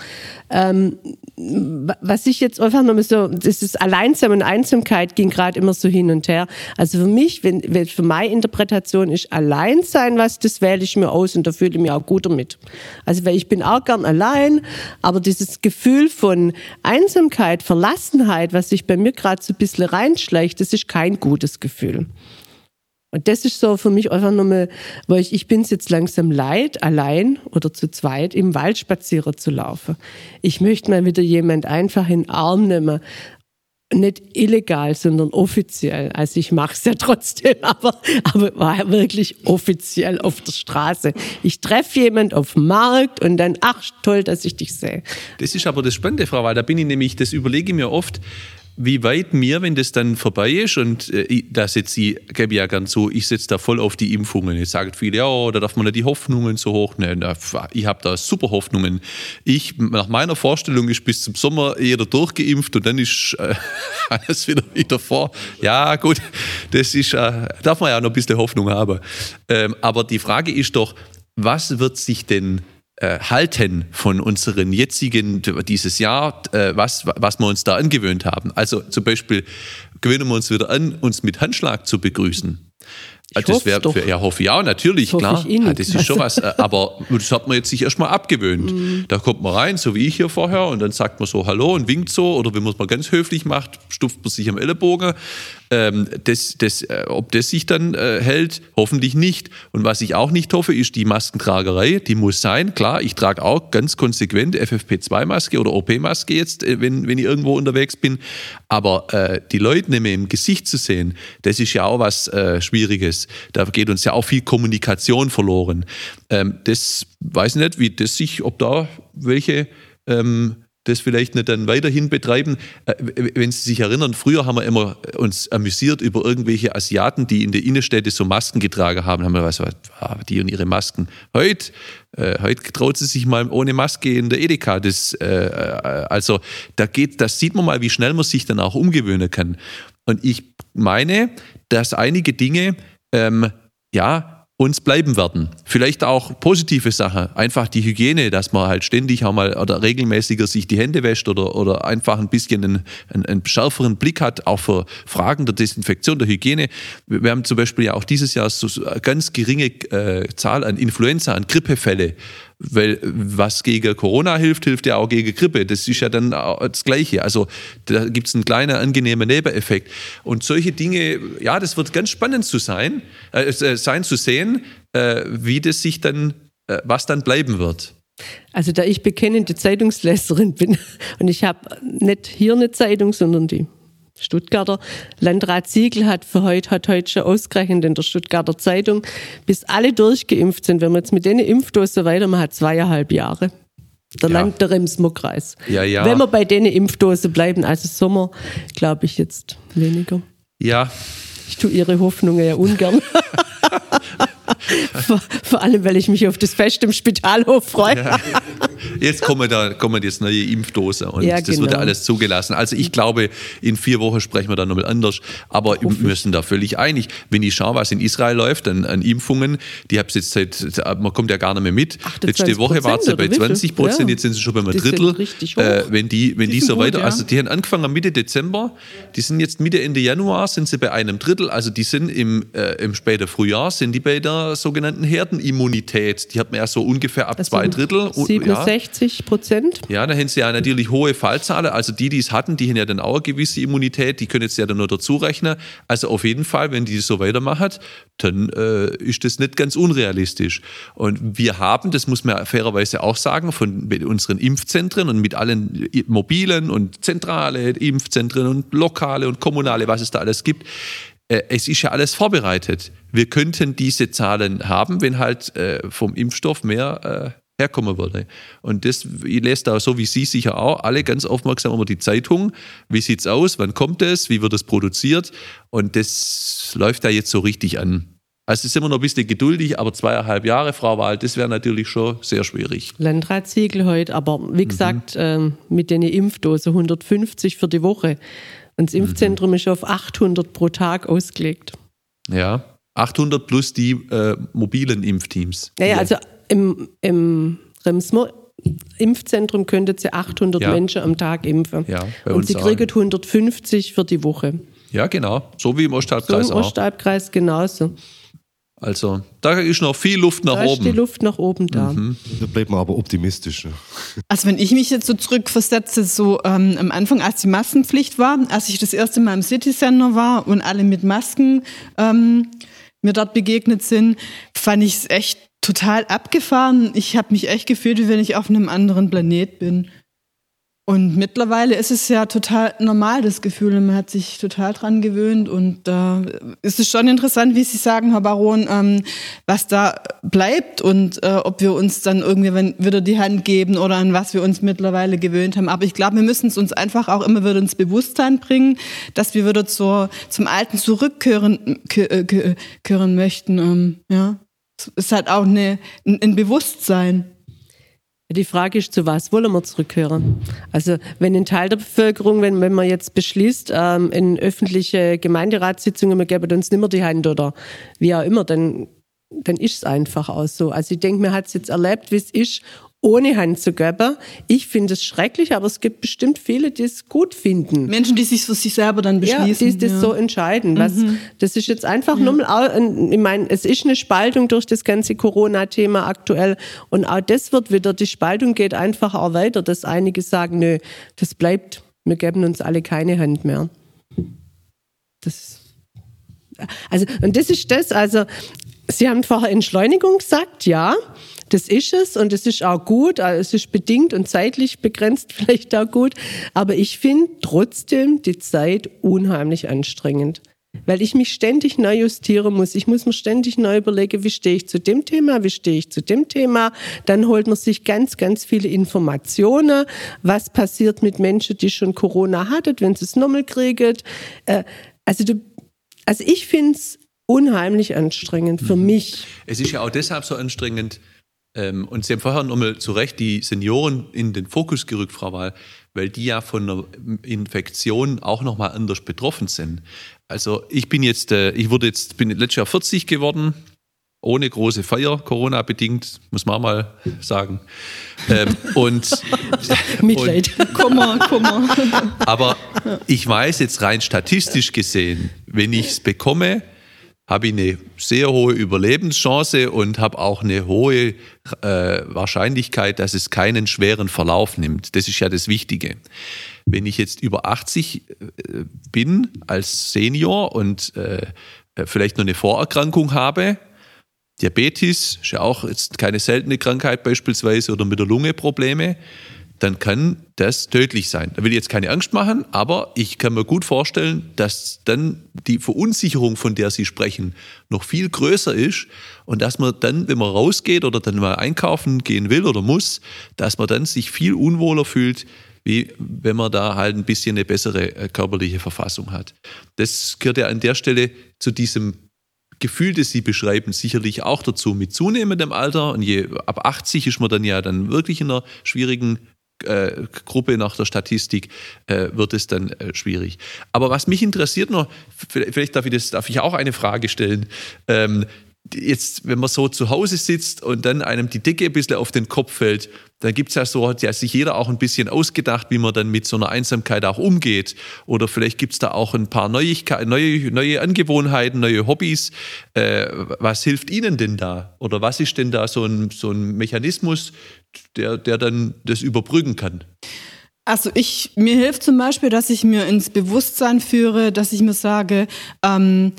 Ähm, was ich jetzt einfach nochmal so, das ist Alleinsam und Einsamkeit ging gerade immer so hin und her. Also für mich, wenn, wenn für meine Interpretation ist Alleinsein was, das wähle ich mir aus und da fühle ich mich auch gut damit. Also weil ich bin auch gern allein, aber dieses Gefühl von Einsamkeit, Verlassenheit, was sich bei mir gerade so ein bisschen reinschleicht, das ist kein gutes Gefühl. Und das ist so für mich einfach nochmal, weil ich, ich bin es jetzt langsam leid, allein oder zu zweit im Wald spazieren zu laufen. Ich möchte mal wieder jemand einfach in den Arm nehmen. Nicht illegal, sondern offiziell. Also ich mache es ja trotzdem, aber, aber war wirklich offiziell auf der Straße. Ich treffe jemand auf dem Markt und dann, ach toll, dass ich dich sehe. Das ist aber das Spannende, Frau Weil, da bin ich nämlich, das überlege ich mir oft, wie weit mir, wenn das dann vorbei ist, und äh, da setze ich, gebe ja gern so, ich setze da voll auf die Impfungen. Jetzt sagen viele, ja, da darf man nicht die Hoffnungen so hoch nehmen. Ich habe da super Hoffnungen. Ich, nach meiner Vorstellung ist bis zum Sommer jeder durchgeimpft und dann ist äh, alles wieder wieder vor. Ja, gut, das ist, äh, darf man ja noch ein bisschen Hoffnung haben. Ähm, aber die Frage ist doch, was wird sich denn äh, halten von unseren jetzigen, dieses Jahr, äh, was, was wir uns da angewöhnt haben. Also zum Beispiel gewöhnen wir uns wieder an, uns mit Handschlag zu begrüßen. Ich das hoff's wäre doch. ja hoffe auch natürlich hoffe klar. Ja, das ist schon was, äh, aber das hat man jetzt sich erstmal abgewöhnt. Mhm. Da kommt man rein, so wie ich hier vorher, und dann sagt man so Hallo und winkt so, oder wenn man es mal ganz höflich macht, stuft man sich am Ellenbogen. Ähm, das, das, äh, ob das sich dann äh, hält, hoffentlich nicht. Und was ich auch nicht hoffe, ist die Maskentragerei. Die muss sein. Klar, ich trage auch ganz konsequent FFP2-Maske oder OP-Maske jetzt, äh, wenn, wenn ich irgendwo unterwegs bin. Aber äh, die Leute nicht im Gesicht zu sehen, das ist ja auch was äh, Schwieriges. Da geht uns ja auch viel Kommunikation verloren. Ähm, das weiß ich nicht, wie das sich, ob da welche ähm, das vielleicht nicht dann weiterhin betreiben. Äh, Wenn Sie sich erinnern, früher haben wir immer uns amüsiert über irgendwelche Asiaten, die in der Innenstädte so Masken getragen haben. Haben wir was, ah, die und ihre Masken. Heute, äh, heute traut sie sich mal ohne Maske in der Edeka. Das, äh, äh, also da geht, das sieht man mal, wie schnell man sich dann auch umgewöhnen kann. Und ich meine, dass einige Dinge ähm, ja uns bleiben werden. Vielleicht auch positive Sachen. Einfach die Hygiene, dass man halt ständig auch mal oder regelmäßiger sich die Hände wäscht oder, oder einfach ein bisschen einen, einen, einen schärferen Blick hat, auch für Fragen der Desinfektion, der Hygiene. Wir haben zum Beispiel ja auch dieses Jahr so ganz geringe äh, Zahl an Influenza, an Grippefälle. Weil was gegen Corona hilft, hilft ja auch gegen Grippe. Das ist ja dann das Gleiche. Also da gibt es einen kleinen angenehmen Nebeneffekt. Und solche Dinge, ja, das wird ganz spannend zu sein, äh, äh, sein zu sehen, äh, wie das sich dann, äh, was dann bleiben wird. Also da ich bekennende Zeitungsleserin bin und ich habe nicht hier eine Zeitung, sondern die Stuttgarter Landrat Siegel hat für heute, hat heute schon ausgerechnet in der Stuttgarter Zeitung, bis alle durchgeimpft sind, wenn man jetzt mit denen Impfdosen weitermacht, hat zweieinhalb Jahre. Der Ja. Land, der Remsmokreis. Ja, ja. Wenn wir bei denen Impfdosen bleiben, also Sommer, glaube ich jetzt weniger. Ja, Ich tue ihre Hoffnungen ja ungern. vor, vor allem, weil ich mich auf das Fest im Spitalhof freue. jetzt kommen da kommen jetzt neue Impfdosen und Ja, das wird ja genau. alles zugelassen. Also ich glaube, in vier Wochen sprechen wir dann nochmal anders, aber wir sind da völlig einig. Wenn ich schaue, was in Israel läuft an, an Impfungen, die habe jetzt seit, man kommt ja gar nicht mehr mit. 28 Letzte Woche war sie bei wie viel? 20 Prozent, Ja. jetzt sind sie schon bei sind Drittel. Äh, wenn die, wenn die, so gut, weiter, ja. also die haben angefangen Mitte Dezember, die sind jetzt Mitte Ende Januar, sind sie bei einem Drittel, also die sind im, äh, im späten Frühjahr, sind die bei der sogenannten Herdenimmunität. Die hat man ja so ungefähr ab Also zwei Drittel. Und- ja. 67 Prozent. Ja, da haben sie ja natürlich hohe Fallzahlen. Also die, die es hatten, die haben ja dann auch eine gewisse Immunität, die können jetzt ja dann nur dazu rechnen. Also auf jeden Fall, wenn die das so weitermachen, dann äh, ist das nicht ganz unrealistisch. Und wir haben, das muss man fairerweise auch sagen, von mit unseren Impfzentren und mit allen mobilen und zentrale Impfzentren und lokale und kommunale, was es da alles gibt, äh, es ist ja alles vorbereitet. Wir könnten diese Zahlen haben, wenn halt äh, vom Impfstoff mehr äh, herkommen würde. Und das, ich lese da so wie Sie sicher auch, alle ganz aufmerksam über die Zeitung. Wie sieht's aus? Wann kommt es? Wie wird es produziert? Und das läuft da jetzt so richtig an. Also sind wir noch ein bisschen geduldig, aber zweieinhalb Jahre, Frau Wahl, das wäre natürlich schon sehr schwierig. Landratssiegel heute, aber wie gesagt, ähm, mit den Impfdosen 150 für die Woche. Und das Impfzentrum ist auf 800 pro Tag ausgelegt. Ja. 800 plus die äh, mobilen Impfteams. Naja, Ja. also im, im Remsmo Impfzentrum könnten sie 800 Ja. Menschen am Tag impfen. Ja, Und sie kriegen 150 für die Woche. Ja, genau. So wie im So Osthalbkreis im auch. Ostalbkreis genauso. Also da ist noch viel Luft nach Da ist die oben. Luft nach oben da. Da bleibt man aber optimistisch. ne? Also wenn ich mich jetzt so zurückversetze, so ähm, am Anfang, als die Maskenpflicht war, als ich das erste Mal im City Center war und alle mit Masken ähm, mir dort begegnet sind, fand ich es echt total abgefahren. Ich habe mich echt gefühlt, wie wenn ich auf einem anderen Planet bin. Und mittlerweile ist es ja total normal, das Gefühl, man hat sich total dran gewöhnt. Und da ist es schon interessant, wie Sie sagen, Herr Baron, ähm, was da bleibt und äh, ob wir uns dann irgendwie wieder die Hand geben oder an was wir uns mittlerweile gewöhnt haben. Aber ich glaube, wir müssen es uns einfach auch immer wieder ins Bewusstsein bringen, dass wir wieder zur, zum Alten zurückkehren ke- äh, kehren möchten. Ähm, ja, es ist halt auch eine, ein, ein Bewusstsein. Die Frage ist, zu was wollen wir zurückkehren? Also wenn ein Teil der Bevölkerung, wenn, wenn man jetzt beschließt, ähm, in öffentliche Gemeinderatssitzungen, wir geben uns nicht mehr die Hand oder wie auch immer, dann, dann ist es einfach auch so. Also ich denke, man hat es jetzt erlebt, wie es ist ohne Hand zu geben. Ich finde es schrecklich, aber es gibt bestimmt viele, die es gut finden. Menschen, die sich für sich selber dann beschließen. Ja, die das so entscheiden. Was, Das ist jetzt einfach nur mal, ich meine, es ist eine Spaltung durch das ganze Corona-Thema aktuell und auch das wird wieder, die Spaltung geht einfach auch weiter, dass einige sagen, nö, das bleibt, wir geben uns alle keine Hand mehr. Das, also, und das ist das, also, Sie haben vorher Entschleunigung gesagt, ja. Das ist es und es ist auch gut, also es ist bedingt und zeitlich begrenzt vielleicht auch gut, aber ich finde trotzdem die Zeit unheimlich anstrengend, weil ich mich ständig neu justieren muss. Ich muss mir ständig neu überlegen, wie stehe ich zu dem Thema, wie stehe ich zu dem Thema. Dann holt man sich ganz, ganz viele Informationen, was passiert mit Menschen, die schon Corona hatten, wenn sie es nochmal kriegen. Äh, Also, du, also ich finde es unheimlich anstrengend für mich. Es ist ja auch deshalb so anstrengend, ähm, und Sie haben vorher nochmal zu Recht die Senioren in den Fokus gerückt, Frau Wahl, weil die ja von einer Infektion auch nochmal anders betroffen sind. Also ich bin jetzt, äh, ich wurde jetzt, bin letztes Jahr 40 geworden, ohne große Feier, Corona-bedingt, muss man mal sagen. Ähm, und, Mitleid. Kummer, Kummer. aber ich weiß jetzt rein statistisch gesehen, wenn ich es bekomme, habe ich eine sehr hohe Überlebenschance und habe auch eine hohe äh, Wahrscheinlichkeit, dass es keinen schweren Verlauf nimmt. Das ist ja das Wichtige. Wenn ich jetzt über 80 äh, bin als Senior und äh, vielleicht noch eine Vorerkrankung habe, Diabetes ist ja auch jetzt keine seltene Krankheit beispielsweise oder mit der Lunge Probleme, dann kann das tödlich sein. Da will ich jetzt keine Angst machen, aber ich kann mir gut vorstellen, dass dann die Verunsicherung, von der Sie sprechen, noch viel größer ist und dass man dann, wenn man rausgeht oder dann mal einkaufen gehen will oder muss, dass man dann sich viel unwohler fühlt, wie wenn man da halt ein bisschen eine bessere äh, körperliche Verfassung hat. Das gehört ja an der Stelle zu diesem Gefühl, das Sie beschreiben, sicherlich auch dazu. Mit zunehmendem Alter und je ab 80 ist man dann ja dann wirklich in einer schwierigen äh, Gruppe nach der Statistik, äh, wird es dann äh, schwierig. Aber was mich interessiert noch, vielleicht darf ich, das, darf ich auch eine Frage stellen. Ähm, jetzt, wenn man so zu Hause sitzt und dann einem die Decke ein bisschen auf den Kopf fällt, dann gibt es ja so, hat ja sich jeder auch ein bisschen ausgedacht, wie man dann mit so einer Einsamkeit auch umgeht. Oder vielleicht gibt es da auch ein paar Neuigkeiten, neue, neue Angewohnheiten, neue Hobbys. Äh, was hilft Ihnen denn da? Oder was ist denn da so ein, so ein Mechanismus, der, der dann das überbrücken kann? Also ich, mir hilft zum Beispiel, dass ich mir ins Bewusstsein führe, dass ich mir sage, ähm,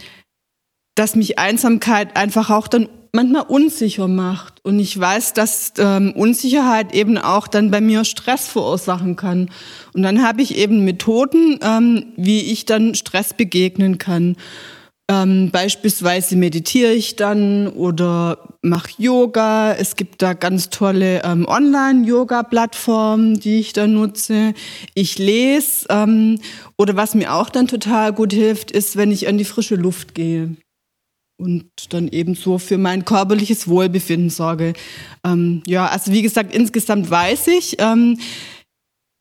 dass mich Einsamkeit einfach auch dann manchmal unsicher macht. Und ich weiß, dass ähm, Unsicherheit eben auch dann bei mir Stress verursachen kann. Und dann habe ich eben Methoden, ähm, wie ich dann Stress begegnen kann. Ähm, beispielsweise meditiere ich dann oder mache Yoga. Es gibt da ganz tolle ähm, Online-Yoga-Plattformen, die ich dann nutze. Ich lese. Ähm, oder was mir auch dann total gut hilft, ist, wenn ich an die frische Luft gehe und dann eben so für mein körperliches Wohlbefinden sorge. Ähm, ja, also wie gesagt, insgesamt weiß ich, ähm,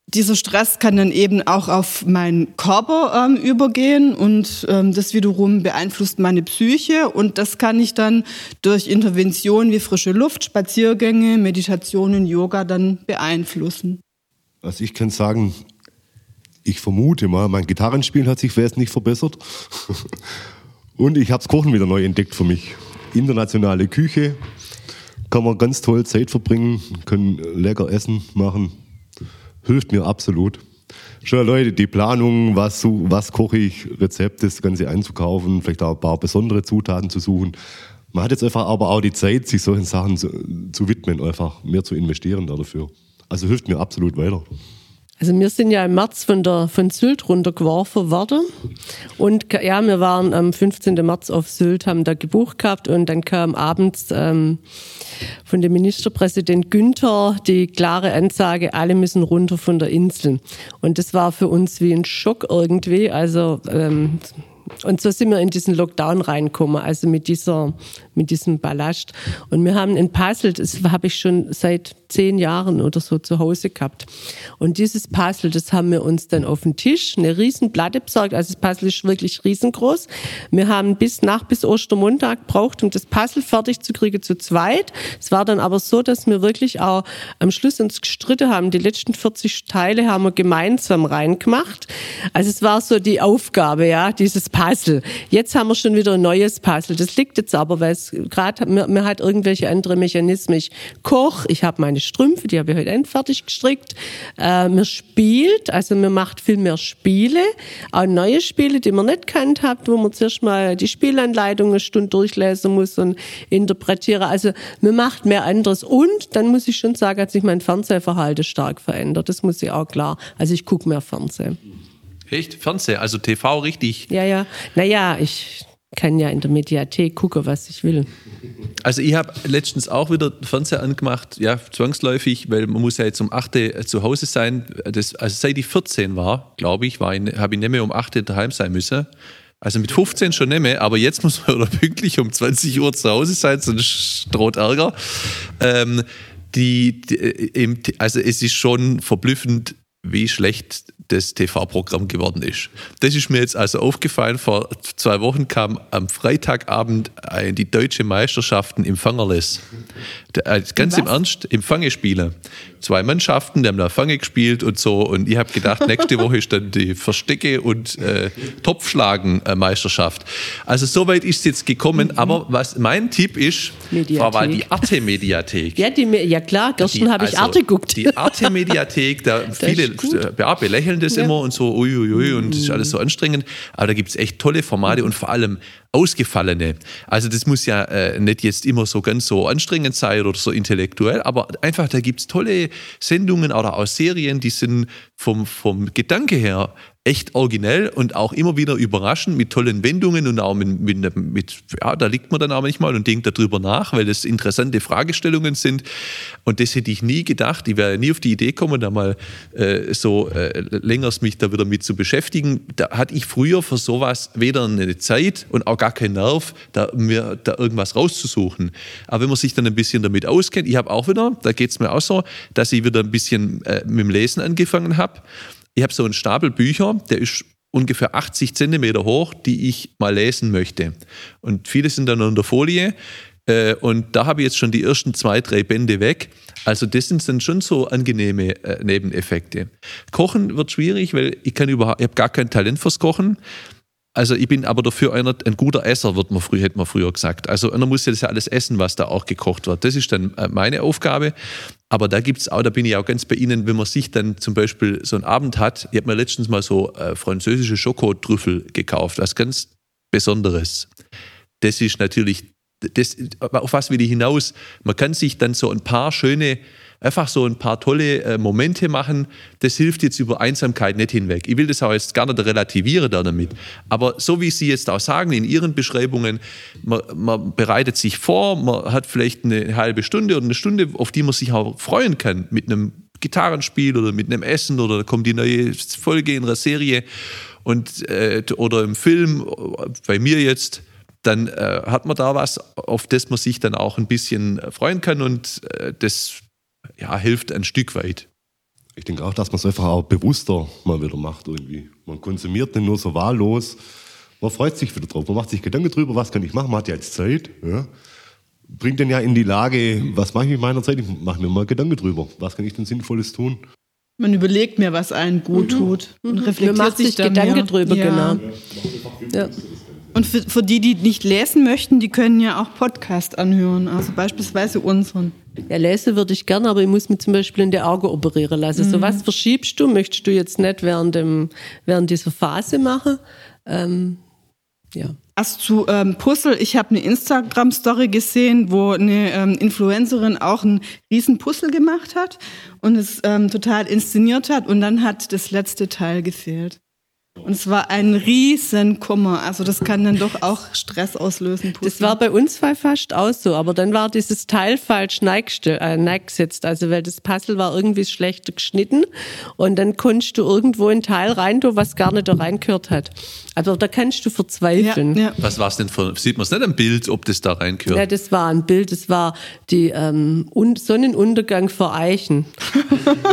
dieser Stress kann dann eben auch auf meinen Körper ähm, übergehen und ähm, das wiederum beeinflusst meine Psyche und das kann ich dann durch Interventionen wie frische Luft, Spaziergänge, Meditationen, Yoga dann beeinflussen. Also ich kann sagen, ich vermute mal, mein Gitarrenspielen hat sich wesentlich verbessert. Und ich habe das Kochen wieder neu entdeckt für mich. Internationale Küche, kann man ganz toll Zeit verbringen, können lecker Essen machen. Hilft mir absolut. Schon Leute, die Planung, was, was koche ich, Rezepte, das Ganze einzukaufen, vielleicht auch ein paar besondere Zutaten zu suchen. Man hat jetzt einfach aber auch die Zeit, sich solchen Sachen zu, zu widmen, einfach mehr zu investieren dafür. Also hilft mir absolut weiter. Also wir sind ja im März von der von Sylt runtergeworfen worden und ja, wir waren am 15. März auf Sylt, haben da gebucht gehabt und dann kam abends ähm, von dem Ministerpräsident Günther die klare Ansage, alle müssen runter von der Insel. Und das war für uns wie ein Schock irgendwie. Also ähm, Und so sind wir in diesen Lockdown reingekommen, also mit dieser, mit diesem Ballast. Und wir haben ein Puzzle, das habe ich schon seit zehn Jahren oder so zu Hause gehabt. Und dieses Puzzle, das haben wir uns dann auf den Tisch, eine riesen Platte besorgt. Also das Puzzle ist wirklich riesengroß. Wir haben bis nach bis Ostermontag gebraucht, um das Puzzle fertig zu kriegen zu zweit. Es war dann aber so, dass wir wirklich auch am Schluss uns gestritten haben. Die letzten 40 Teile haben wir gemeinsam reingemacht. Also es war so die Aufgabe, ja, dieses Puzzle. Jetzt haben wir schon wieder ein neues Puzzle. Das liegt jetzt aber, weil es gerade mir, mir hat irgendwelche andere Mechanismen. Ich koch, ich habe meine Strümpfe, die habe ich heute endfertig gestrickt. Äh, mir spielt, also mir macht viel mehr Spiele, auch neue Spiele, die man nicht kennt habt, wo man zuerst mal die Spielanleitung eine Stunde durchlesen muss und interpretiere. Also mir macht mehr anderes. Und dann muss ich schon sagen, hat sich mein Fernsehverhalten stark verändert. Das muss ich auch klar. Also ich gucke mehr Fernsehen. Echt? Fernsehen, also TV richtig. Ja, ja. Naja, ich kann ja in der Mediathek gucken, was ich will. Also ich habe letztens auch wieder Fernseher angemacht, ja, zwangsläufig, weil man muss ja jetzt um 8 Uhr zu Hause sein. Das, also seit ich 14 war, glaube ich, war ich, habe ich nicht mehr um 8 Uhr daheim sein müssen. Also mit 15 schon nicht mehr, aber jetzt muss man oder pünktlich um 20 Uhr zu Hause sein, sonst droht Ärger. Ähm, die, die, also es ist schon verblüffend, wie schlecht das TV-Programm geworden ist. Das ist mir jetzt also aufgefallen. Vor zwei Wochen kam am Freitagabend die deutsche Meisterschaften im Fangerles. Äh, ganz im Ernst, im Fangespiele. Zwei Mannschaften, die haben da Fange gespielt und so. Und ich habe gedacht, nächste Woche ist dann die Verstecke- und äh, Topfschlagen-Meisterschaft. Also soweit ist es jetzt gekommen. Mhm. Aber was mein Tipp ist, Frau Wahl, die Arte-Mediathek. Ja, die, ja klar, gestern habe ich also, Arte geguckt. Die Arte-Mediathek, da viele ja, belächeln das ja. immer und so uiuiui und das ist alles so anstrengend. Aber da gibt es echt tolle Formate und vor allem ausgefallene. Also das muss ja äh, nicht jetzt immer so ganz so anstrengend sein oder so intellektuell, aber einfach da gibt es tolle Sendungen oder auch Serien, die sind vom, vom Gedanke her echt originell und auch immer wieder überraschend mit tollen Wendungen und auch mit, mit, mit, ja, da liegt man dann auch manchmal und denkt darüber nach, weil das interessante Fragestellungen sind. Und das hätte ich nie gedacht. Ich wäre nie auf die Idee gekommen, da mal äh, so äh, länger mich da wieder mit zu beschäftigen. Da hatte ich früher für sowas weder eine Zeit und auch gar keinen Nerv, da, mir da irgendwas rauszusuchen. Aber wenn man sich dann ein bisschen damit auskennt, ich habe auch wieder, da geht es mir auch so, dass ich wieder ein bisschen äh, mit dem Lesen angefangen habe ich habe so einen Stapel Bücher, der ist ungefähr 80 Zentimeter hoch, die ich mal lesen möchte. Und viele sind dann in der Folie. Äh, und da habe ich jetzt schon die ersten zwei, drei Bände weg. Also das sind dann schon so angenehme äh, Nebeneffekte. Kochen wird schwierig, weil ich kann überhaupt, ich habe gar kein Talent fürs Kochen. Also ich bin aber dafür einer, ein guter Esser, wird man früher, hätte man früher gesagt. Also einer muss ja das ja alles essen, was da auch gekocht wird. Das ist dann äh, meine Aufgabe. Aber da gibt es auch, da bin ich auch ganz bei Ihnen, wenn man sich dann zum Beispiel so einen Abend hat, ich habe mir letztens mal so äh, französische Schokotrüffel gekauft, was ganz Besonderes. Das ist natürlich, das, auf was will ich hinaus? Man kann sich dann so ein paar schöne einfach so ein paar tolle äh, Momente machen. Das hilft jetzt über Einsamkeit nicht hinweg. Ich will das auch jetzt gar nicht relativieren damit. Aber so wie Sie jetzt auch sagen in Ihren Beschreibungen, man, man bereitet sich vor, man hat vielleicht eine halbe Stunde oder eine Stunde, auf die man sich auch freuen kann mit einem Gitarrenspiel oder mit einem Essen oder da kommt die neue Folge in einer Serie und, äh, oder im Film, bei mir jetzt, dann äh, hat man da was, auf das man sich dann auch ein bisschen freuen kann und äh, das ja, hilft ein Stück weit. Ich denke auch, dass man es einfach auch bewusster mal wieder macht irgendwie. Man konsumiert nicht nur so wahllos. Man freut sich wieder drauf. Man macht sich Gedanken drüber, was kann ich machen. Man hat ja jetzt Zeit. Ja. Bringt den ja in die Lage, was mache ich mit meiner Zeit? Ich mache mir mal Gedanken drüber. Was kann ich denn Sinnvolles tun? Man überlegt mir, was einen gut mhm. tut und mhm. reflektiert Man macht sich Gedanken drüber, ja. genau. Ja. Und für, für, die, die nicht lesen möchten, die können ja auch Podcast anhören, also beispielsweise unseren. Ja, lesen würde ich gerne, aber ich muss mich zum Beispiel in die Augen operieren lassen. Mhm. So was verschiebst du? Möchtest du jetzt nicht während, dem, während dieser Phase machen? Ähm, ja. Erst zu ähm, Puzzle. Ich habe eine Instagram-Story gesehen, wo eine ähm, Influencerin auch einen riesen Puzzle gemacht hat und es ähm, total inszeniert hat und dann hat das letzte Teil gefehlt. Und es war ein riesen Kummer. Also das kann dann doch auch Stress auslösen. Das war bei uns fast auch so, aber dann war dieses Teil falsch äh, neiggesetzt. Also weil das Puzzle war irgendwie schlecht geschnitten und dann konntest du irgendwo ein Teil rein, was gar nicht da reingehört hat. Also da kannst du verzweifeln. Ja, ja. Was war es denn für, sieht man es nicht am Bild, ob das da reingehört? Ja, das war ein Bild, das war die ähm, Sonnenuntergang vor Eichen.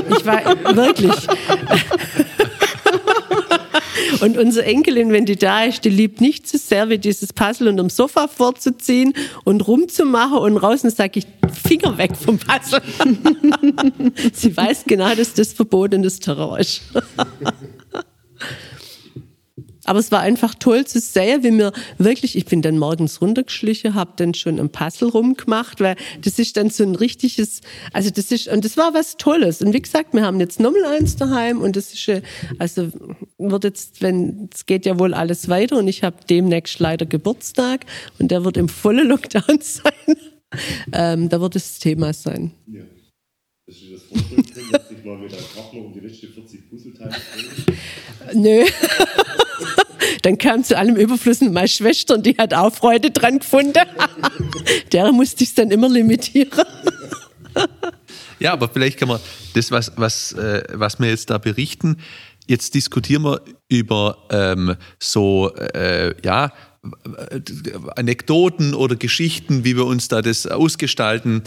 ich war wirklich... Und unsere Enkelin, wenn die da ist, die liebt nicht so sehr, wie dieses Puzzle unterm Sofa vorzuziehen und rumzumachen und raus und sage ich, Finger weg vom Puzzle. Sie weiß genau, dass das verbotenes Terror ist. Aber es war einfach toll zu sehen, wie mir wirklich, ich bin dann morgens runtergeschlichen, habe dann schon ein Puzzle rumgemacht, weil das ist dann so ein richtiges, also das ist, und das war was Tolles. Und wie gesagt, wir haben jetzt nochmal eins daheim und das ist, also wird jetzt, wenn, es geht ja wohl alles weiter und ich habe demnächst leider Geburtstag und der wird im vollen Lockdown sein. ähm, da wird das Thema sein. Ja. Dass du das vorstellen können, dass ich mal mit deinem Partner um die letzten 40 Puzzleteile Nö. Dann kam zu allem Überfluss meine Schwester und die hat auch Freude dran gefunden. Der musste ich dann immer limitieren. Ja, aber vielleicht kann man das, was, was, äh, was wir jetzt da berichten, jetzt diskutieren wir über ähm, so, äh, ja, Anekdoten oder Geschichten, wie wir uns da das ausgestalten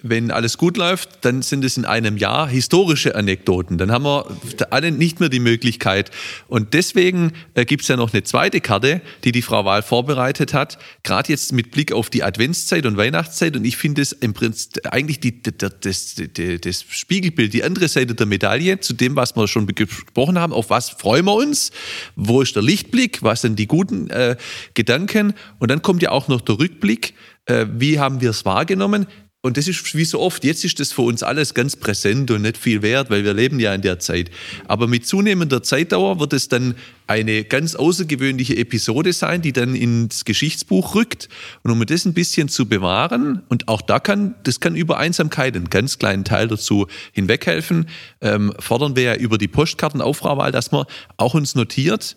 wenn alles gut läuft, dann sind es in einem Jahr historische Anekdoten. Dann haben wir alle nicht mehr die Möglichkeit. Und deswegen äh, gibt es ja noch eine zweite Karte, die die Frau Wahl vorbereitet hat, gerade jetzt mit Blick auf die Adventszeit und Weihnachtszeit. Und ich finde es im Prinzip eigentlich die, die, das, das Spiegelbild, die andere Seite der Medaille zu dem, was wir schon gesprochen haben. Auf was freuen wir uns? Wo ist der Lichtblick? Was sind die guten äh, Gedanken? Und dann kommt ja auch noch der Rückblick. Äh, wie haben wir es wahrgenommen? Und das ist wie so oft, jetzt ist das für uns alles ganz präsent und nicht viel wert, weil wir leben ja in der Zeit. Aber mit zunehmender Zeitdauer wird es dann eine ganz außergewöhnliche Episode sein, die dann ins Geschichtsbuch rückt. Und um das ein bisschen zu bewahren, und auch da kann, das kann über Einsamkeit einen ganz kleinen Teil dazu hinweghelfen, ähm, fordern wir ja über die Postkartenaufrawahl, dass man auch uns notiert,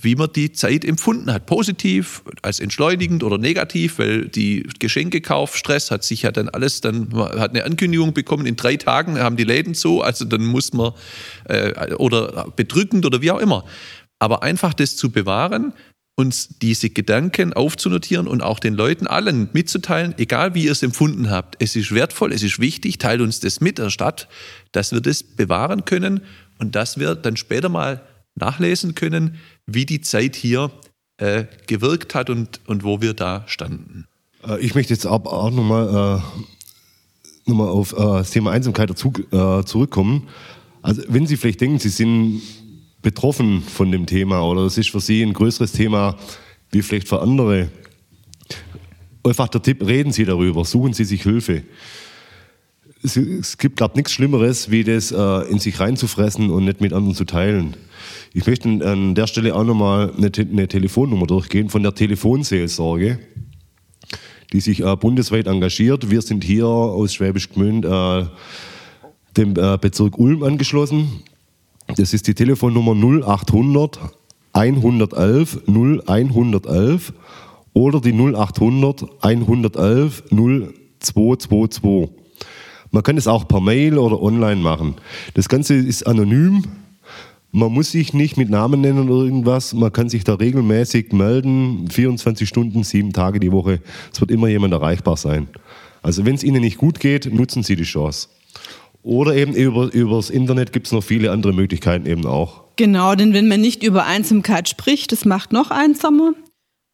wie man die Zeit empfunden hat. Positiv, als entschleunigend oder negativ, weil die Geschenkekaufstress hat sich ja dann alles, dann man hat eine Ankündigung bekommen, in drei Tagen haben die Läden so, also dann muss man, äh, oder bedrückend oder wie auch immer. Aber einfach das zu bewahren, uns diese Gedanken aufzunotieren und auch den Leuten allen mitzuteilen, egal wie ihr es empfunden habt. Es ist wertvoll, es ist wichtig, teilt uns das mit der Stadt, dass wir das bewahren können und dass wir dann später mal nachlesen können, wie die Zeit hier äh, gewirkt hat und, und wo wir da standen. Äh, ich möchte jetzt auch, auch nochmal äh, noch auf äh, das Thema Einsamkeit dazu, äh, zurückkommen. Also wenn Sie vielleicht denken, Sie sind betroffen von dem Thema oder es ist für Sie ein größeres Thema wie vielleicht für andere, einfach der Tipp, reden Sie darüber, suchen Sie sich Hilfe. Es, es gibt, glaube ich, nichts Schlimmeres, wie das äh, in sich reinzufressen und nicht mit anderen zu teilen. Ich möchte an der Stelle auch nochmal eine, eine Telefonnummer durchgehen von der Telefonseelsorge, die sich äh, bundesweit engagiert. Wir sind hier aus Schwäbisch Gmünd äh, dem äh, Bezirk Ulm angeschlossen. Das ist die Telefonnummer 0800 111 0111 oder die 0800 111 0222. Man kann es auch per Mail oder online machen. Das Ganze ist anonym. Man muss sich nicht mit Namen nennen oder irgendwas. Man kann sich da regelmäßig melden, 24 Stunden, sieben Tage die Woche. Es wird immer jemand erreichbar sein. Also wenn es Ihnen nicht gut geht, nutzen Sie die Chance. Oder eben über, übers Internet gibt es noch viele andere Möglichkeiten eben auch. Genau, denn wenn man nicht über Einsamkeit spricht, das macht noch einsamer.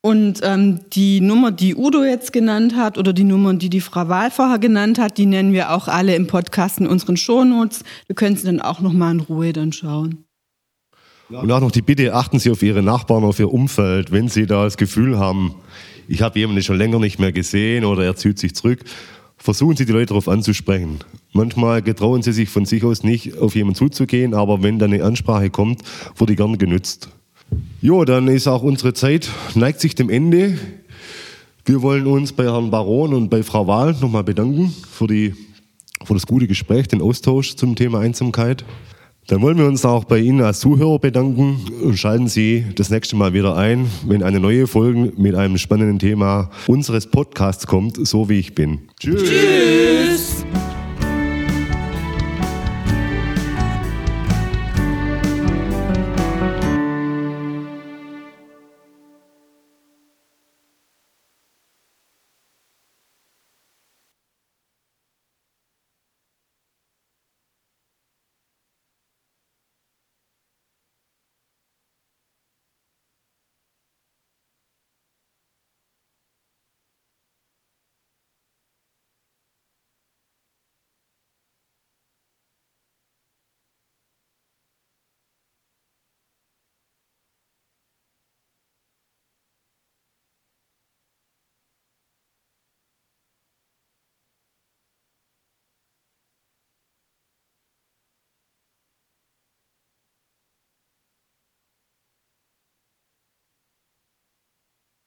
Und ähm, die Nummer, die Udo jetzt genannt hat oder die Nummer, die die Frau Wahl vorher genannt hat, die nennen wir auch alle im Podcast in unseren Shownotes. Wir können Sie dann auch nochmal in Ruhe dann schauen. Und auch noch die Bitte, achten Sie auf Ihre Nachbarn, auf Ihr Umfeld, wenn Sie da das Gefühl haben, ich habe jemanden schon länger nicht mehr gesehen oder er zieht sich zurück, versuchen Sie die Leute darauf anzusprechen. Manchmal getrauen Sie sich von sich aus nicht, auf jemanden zuzugehen, aber wenn dann eine Ansprache kommt, wird die gern genützt. Jo, dann ist auch unsere Zeit, neigt sich dem Ende. Wir wollen uns bei Herrn Baron und bei Frau Wahl nochmal bedanken für, die, für das gute Gespräch, den Austausch zum Thema Einsamkeit. Dann wollen wir uns auch bei Ihnen als Zuhörer bedanken und schalten Sie das nächste Mal wieder ein, wenn eine neue Folge mit einem spannenden Thema unseres Podcasts kommt, so wie ich bin. Tschüss. Tschüss.